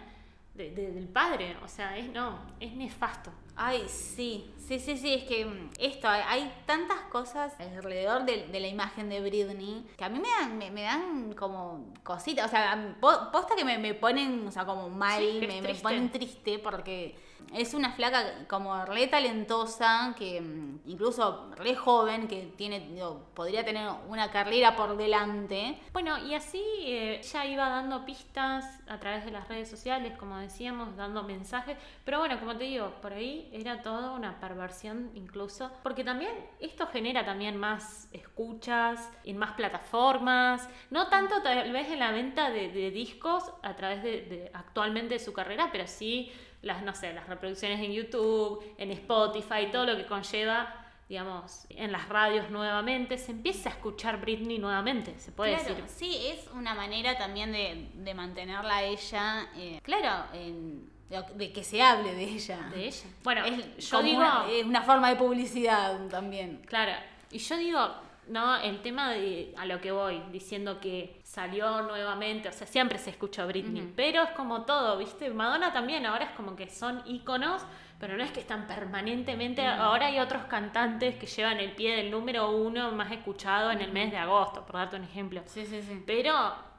De- de- del padre, o sea, es no, es nefasto. Ay, sí, sí, sí, sí, es que mm, esto, hay, tantas cosas alrededor de, de la imagen de Britney que a mí me dan, me, me dan como cositas, o sea, posta que me, me ponen, o sea, como mal, Sí, me, me ponen triste porque es una flaca como re talentosa, que mm, incluso re joven, que tiene, podría tener una carrera por delante. Bueno, y así eh, ella iba dando pistas a través de las redes sociales, como decíamos, dando mensajes. Pero bueno, como te digo, por ahí era toda una perversión incluso. Porque también esto genera también más escuchas en más plataformas. No tanto tal vez en la venta de, de discos a través de, de actualmente de su carrera, pero sí las, no sé, las reproducciones en YouTube, en Spotify, todo lo que conlleva digamos, en las radios nuevamente, se empieza a escuchar Britney nuevamente, se puede Claro, decir. Sí, es una manera también de, de mantenerla a ella, eh, claro, en- de, de que se hable de ella. De ella. Bueno, es yo digo, una, es una forma de publicidad también. claro, y yo digo, no, el tema de a lo que voy, diciendo que salió nuevamente, o sea, siempre se escuchó Britney, pero es como todo, ¿viste? Madonna también, ahora es como que son íconos, pero no es que están permanentemente, ahora hay otros cantantes que llevan el pie del número uno más escuchado en el mes de agosto, por darte un ejemplo. Sí, sí, sí. Pero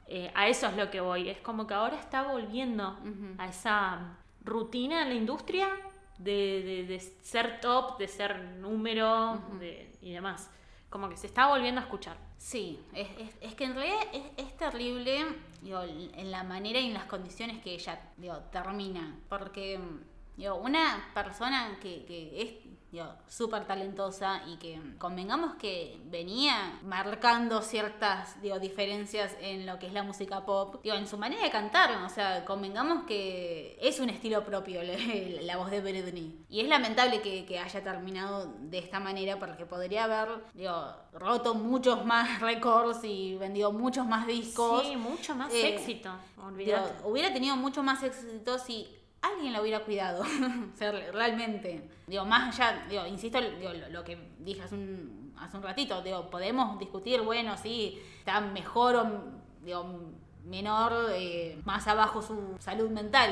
eh, a eso es lo que voy. Es como que ahora está volviendo a esa rutina en la industria de, de- de ser top, de ser número de- y demás. Como que se está volviendo a escuchar. Sí, es, es- es que en realidad es, terrible digo, en la manera y en las condiciones que ella digo, termina. Porque digo, una persona que, que es súper talentosa y que convengamos que venía marcando ciertas digo, diferencias en lo que es la música pop, digo, en su manera de cantar, o sea, convengamos que es un estilo propio la, la voz de Britney. Y es lamentable que, que haya terminado de esta manera porque podría haber digo, roto muchos más récords y vendido muchos más discos. Sí, mucho más Eh, éxito. Digo, hubiera tenido mucho más éxito si alguien la hubiera cuidado. o sea, re- realmente. Digo, más allá, digo, insisto, digo, lo, lo que dije hace un, hace un ratito, digo, podemos discutir, bueno, sí, está mejor o digo, menor, eh, más abajo su salud mental.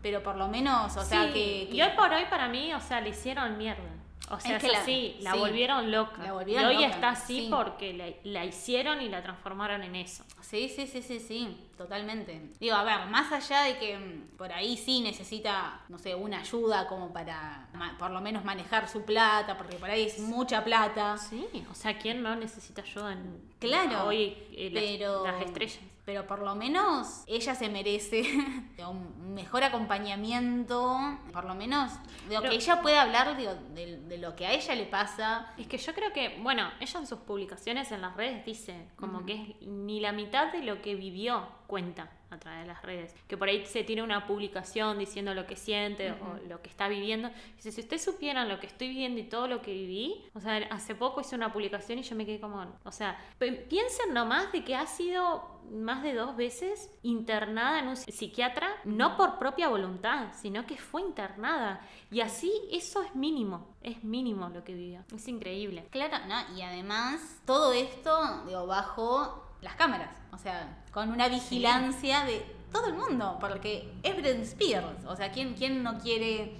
Pero por lo menos, o sea, que, que- Y hoy por hoy para mí, o sea, le hicieron mierda. O sea, Es que eso la- sí, la sí. volvieron loca. La volvieron y hoy loca, está así sí. porque la, la hicieron y la transformaron en eso. Sí, sí, sí, sí, sí, totalmente. Digo, a ver, más allá de que mm, por ahí sí necesita, no sé, una ayuda como para por lo menos manejar su plata, porque por ahí es mucha plata. Sí, o sea, ¿quién no necesita ayuda en Claro, hoy eh, las- pero, las, estrellas? Pero por lo menos ella se merece un mejor acompañamiento, por lo menos digo, Pero- que ella pueda hablar digo, de, de lo que a ella le pasa. Es que yo creo que, bueno, ella en sus publicaciones en las redes dice como que es ni la mitad de lo que vivió cuenta a través de las redes. Que por ahí se tiene una publicación diciendo lo que siente o lo que está viviendo. Dice, si ustedes supieran lo que estoy viviendo y todo lo que viví, o sea, hace poco hice una publicación y yo me quedé como, o sea, piensen nomás de que ha sido más de dos veces internada en un psiquiatra, no por propia voluntad, sino que fue internada. Y así eso es mínimo, es mínimo lo que vivió. Es increíble. Claro, ¿no? Y además, todo esto, digo, bajo las cámaras. O sea, con una vigilancia de todo el mundo. Porque es Britney Spears. O sea, ¿quién, quién no quiere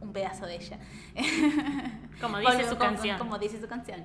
un pedazo de ella? Como dice su como- canción. Como dice su canción.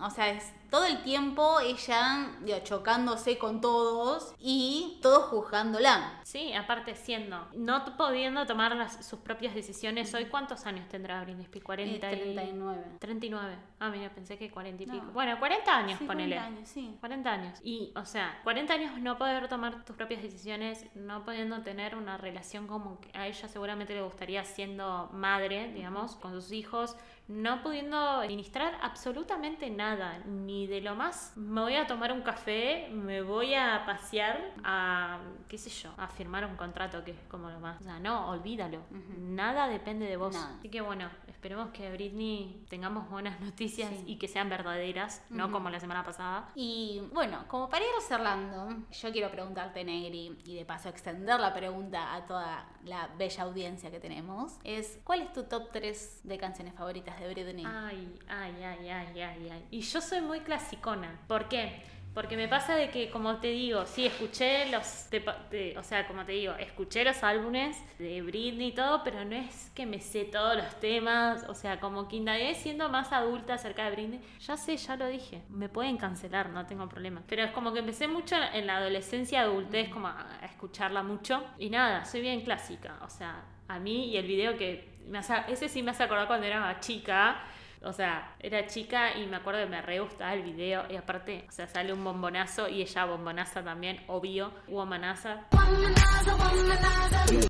O sea, es todo el tiempo ella digo, chocándose con todos y todos juzgándola. Sí, aparte siendo, no pudiendo tomar las- sus propias decisiones. ¿Hoy cuántos años tendrá Britney Spears? 40 Eh, y- 39. 39. Ah, mira, pensé que 40 y No. pico. Bueno, 40 años, Sí, ponele. 40 años, sí. 40 años. Y, o sea, 40 años no poder tomar tus propias decisiones, no pudiendo tener una relación como a ella seguramente le gustaría siendo madre, digamos, con sus hijos, no pudiendo administrar absolutamente nada, ni de lo más, me voy a tomar un café, me voy a pasear, a, qué sé yo, a firmar un contrato, que es como lo más. O sea, no, olvídalo. Nada depende de vos. Nada. Así que bueno, esperemos que Britney tengamos buenas noticias Sí. y que sean verdaderas, no como la semana pasada. Y bueno, como para ir cerrando, yo quiero preguntarte, Negri, y de paso extender la pregunta a toda la bella audiencia que tenemos, es ¿cuál es tu top 3 de canciones favoritas de Britney? Ay, ay, ay, ay, ay, ay. Y yo soy muy clasicona. ¿Por qué? Porque me pasa de que, como te digo, sí, escuché los. te te- o sea, como te digo, escuché los álbumes de Britney y todo, pero no es que me sé todos los temas. O sea, como que indagué siendo más adulta acerca de Britney. Ya sé, ya lo dije. Me pueden cancelar, no tengo problema. Pero es como que empecé mucho en la adolescencia, adultez, como a escucharla mucho. Y nada, soy bien clásica. O sea, a mí y el video que. Me hace, ese sí me hace acordar cuando era más chica. O sea, era chica y me acuerdo que me re gustaba el video. Y aparte, o sea, sale un bombonazo y ella bombonaza también, obvio. Womanaza.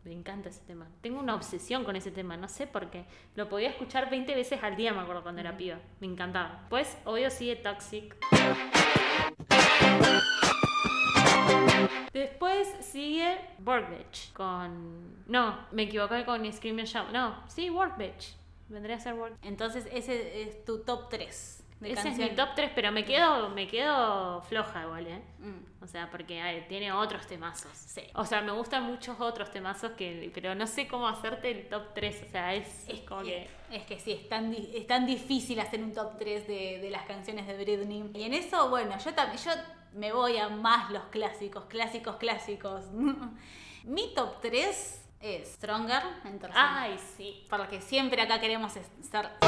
Me encanta ese tema. Tengo una obsesión con ese tema, no sé por qué. Lo podía escuchar 20 veces al día, me acuerdo cuando era piba. Me encantaba. Pues, obvio, sigue Toxic. Después sigue Work Bitch con... No, me equivoqué con Scream and Shout. No, sí, Work Bitch. Vendría a ser Work Entonces ese es tu top 3 de Ese es canciones. mi top 3, pero me quedo, me quedo floja igual, ¿eh? Mm. O sea, porque ay, tiene otros temazos. Sí. O sea, me gustan muchos otros temazos, que, pero no sé cómo hacerte el top 3. O sea, es, es como que... Es que sí, es tan, es tan difícil hacer un top 3 de, de las canciones de Britney. Y en eso, bueno, yo también yo me voy a más los clásicos, clásicos, clásicos. Mi top 3 es Stronger en tercero. Ay, sí. Porque siempre acá queremos estar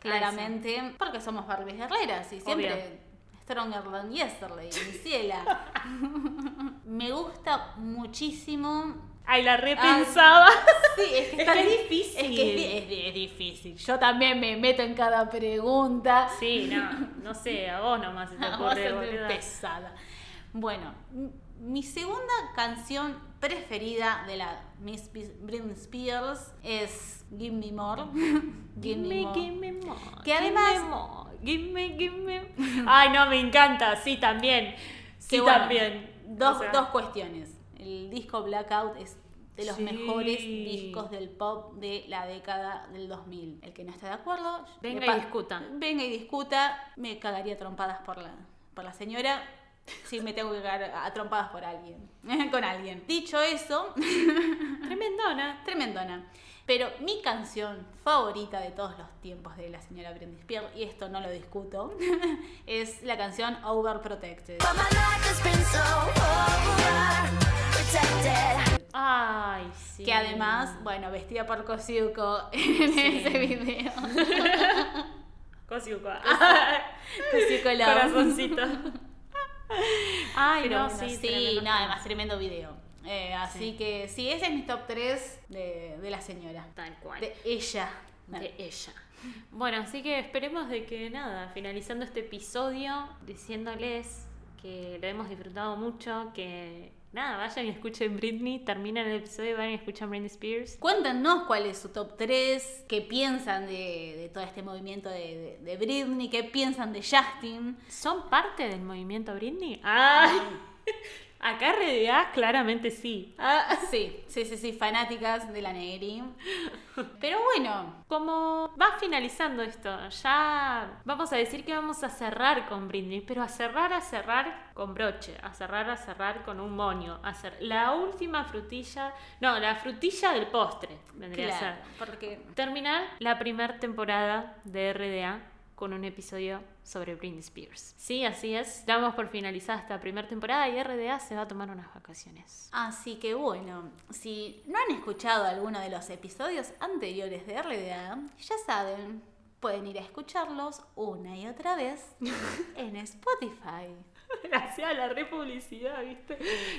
claramente, porque somos Barbies guerreras y siempre Obvio. Stronger than Yesterday, mi ciela. Me gusta muchísimo Ay, la repensaba. Sí, es que, Es que difícil. Es que es, di- es di- es difícil. Yo también me meto en cada pregunta. Sí, no, no sé, a vos nomás se te a ocurre, ser pesada. Bueno, mi segunda canción preferida de la Miss Britney Spears es Give Me More. Give Me More. give me more. Que give además- me more, Give me, give me. Ay, no, me encanta. Sí, también. Sí, bueno, también. Dos, O sea, dos cuestiones. El disco Blackout es de los Sí. mejores discos del pop de la década del 2000. El que no esté de acuerdo, Venga y discuta. Venga y discuta. Me cagaría trompadas por la, por la señora. Sí, me tengo que cagar a trompadas por alguien. Con alguien. Dicho eso, Tremendona. tremendona. Pero mi canción favorita de todos los tiempos de la señora Britney Spears, y esto no lo discuto, es la canción Overprotected. Ay, sí. Que además, bueno, vestida por Kosiuko en ese video. Kosiuko Love. Corazoncito. Ay, Pero no, bueno, sí. sí, no, además tremendo video. Eh, así que sí, ese es mi top 3 de, de la señora. Tal cual. De ella. de ella. Bueno, así que esperemos de que nada, finalizando este episodio, diciéndoles que lo hemos disfrutado mucho, que nada, vayan y escuchen Britney, terminan el episodio y vayan y escuchan Britney Spears. Cuéntanos cuál es su top 3, qué piensan de, de todo este movimiento de, de- de Britney, qué piensan de Justin. ¿Son parte del movimiento Britney? ¡Ay! Acá RDA claramente sí. Ah, sí, sí, sí, sí, fanáticas de la Negri. Pero bueno, Como va finalizando esto, ya vamos a decir que vamos a cerrar con Britney, pero a cerrar, a cerrar con broche, a cerrar, a cerrar con un moño, a hacer la última frutilla, no, la frutilla del postre, vendría a ser. porque Terminar la primera temporada de RDA con un episodio sobre Britney Spears. Sí, así es. Damos por finalizada esta primera temporada y RDA se va a tomar unas vacaciones. Así que bueno, si no han escuchado alguno de los episodios anteriores de RDA, ya saben, pueden ir a escucharlos una y otra vez en Spotify. Gracias a la republicidad, ¿viste?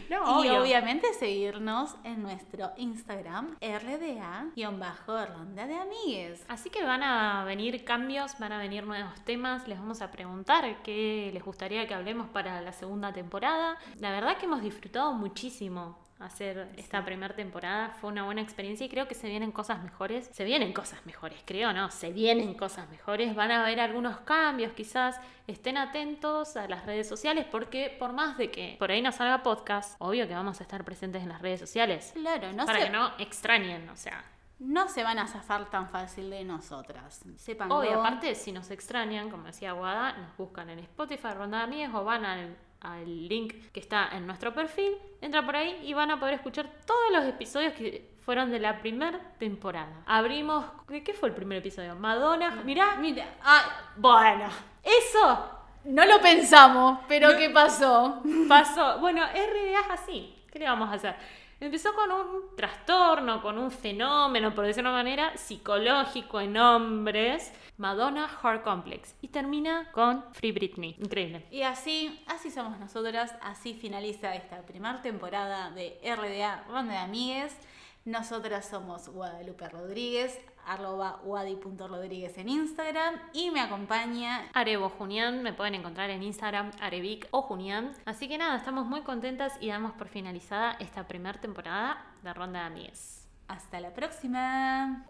No, Y obvio. obviamente seguirnos en nuestro Instagram, RDA-Ronda de Amigues. Así que van a venir cambios, van a venir nuevos temas, les vamos a preguntar qué les gustaría que hablemos para la segunda temporada. La verdad que hemos disfrutado muchísimo hacer esta primera temporada, fue una buena experiencia y creo que se vienen cosas mejores. Se vienen cosas mejores, creo, ¿no? Se vienen cosas mejores, van a haber algunos cambios quizás, estén atentos a las redes sociales porque por más de que por ahí no salga podcast, obvio que vamos a estar presentes en las redes sociales. Claro, no para se, que no extrañen, o sea, no se van a zafar tan fácil de nosotras. Sepan Obvio, aparte, si nos extrañan, como decía Guada, nos buscan en Spotify, Ronda Amigas, o van al, al link que está en nuestro perfil, entra por ahí y van a poder escuchar todos los episodios que fueron de la primera temporada. Abrimos. ¿De qué fue el primer episodio? Madonna. Mirá. Mira, ah, Bueno, eso no lo pensamos, pero ¿qué pasó? pasó. Bueno, RDA es así. ¿Qué le vamos a hacer? Empezó con un trastorno, con un fenómeno, por decirlo de una manera, psicológico en hombres. Madonna Heart Complex. Y termina con Free Britney. Increíble. Y así, así somos nosotras, así finaliza esta primera temporada de RDA Ronda de Amigues. Nosotras somos Guadalupe Rodríguez, arroba wadi.rodríguez en Instagram y me acompaña Arebo Junián, me pueden encontrar en Instagram Arevic o Junián. Así que nada, estamos muy contentas y damos por finalizada esta primera temporada de Ronda de Amigues. Hasta la próxima.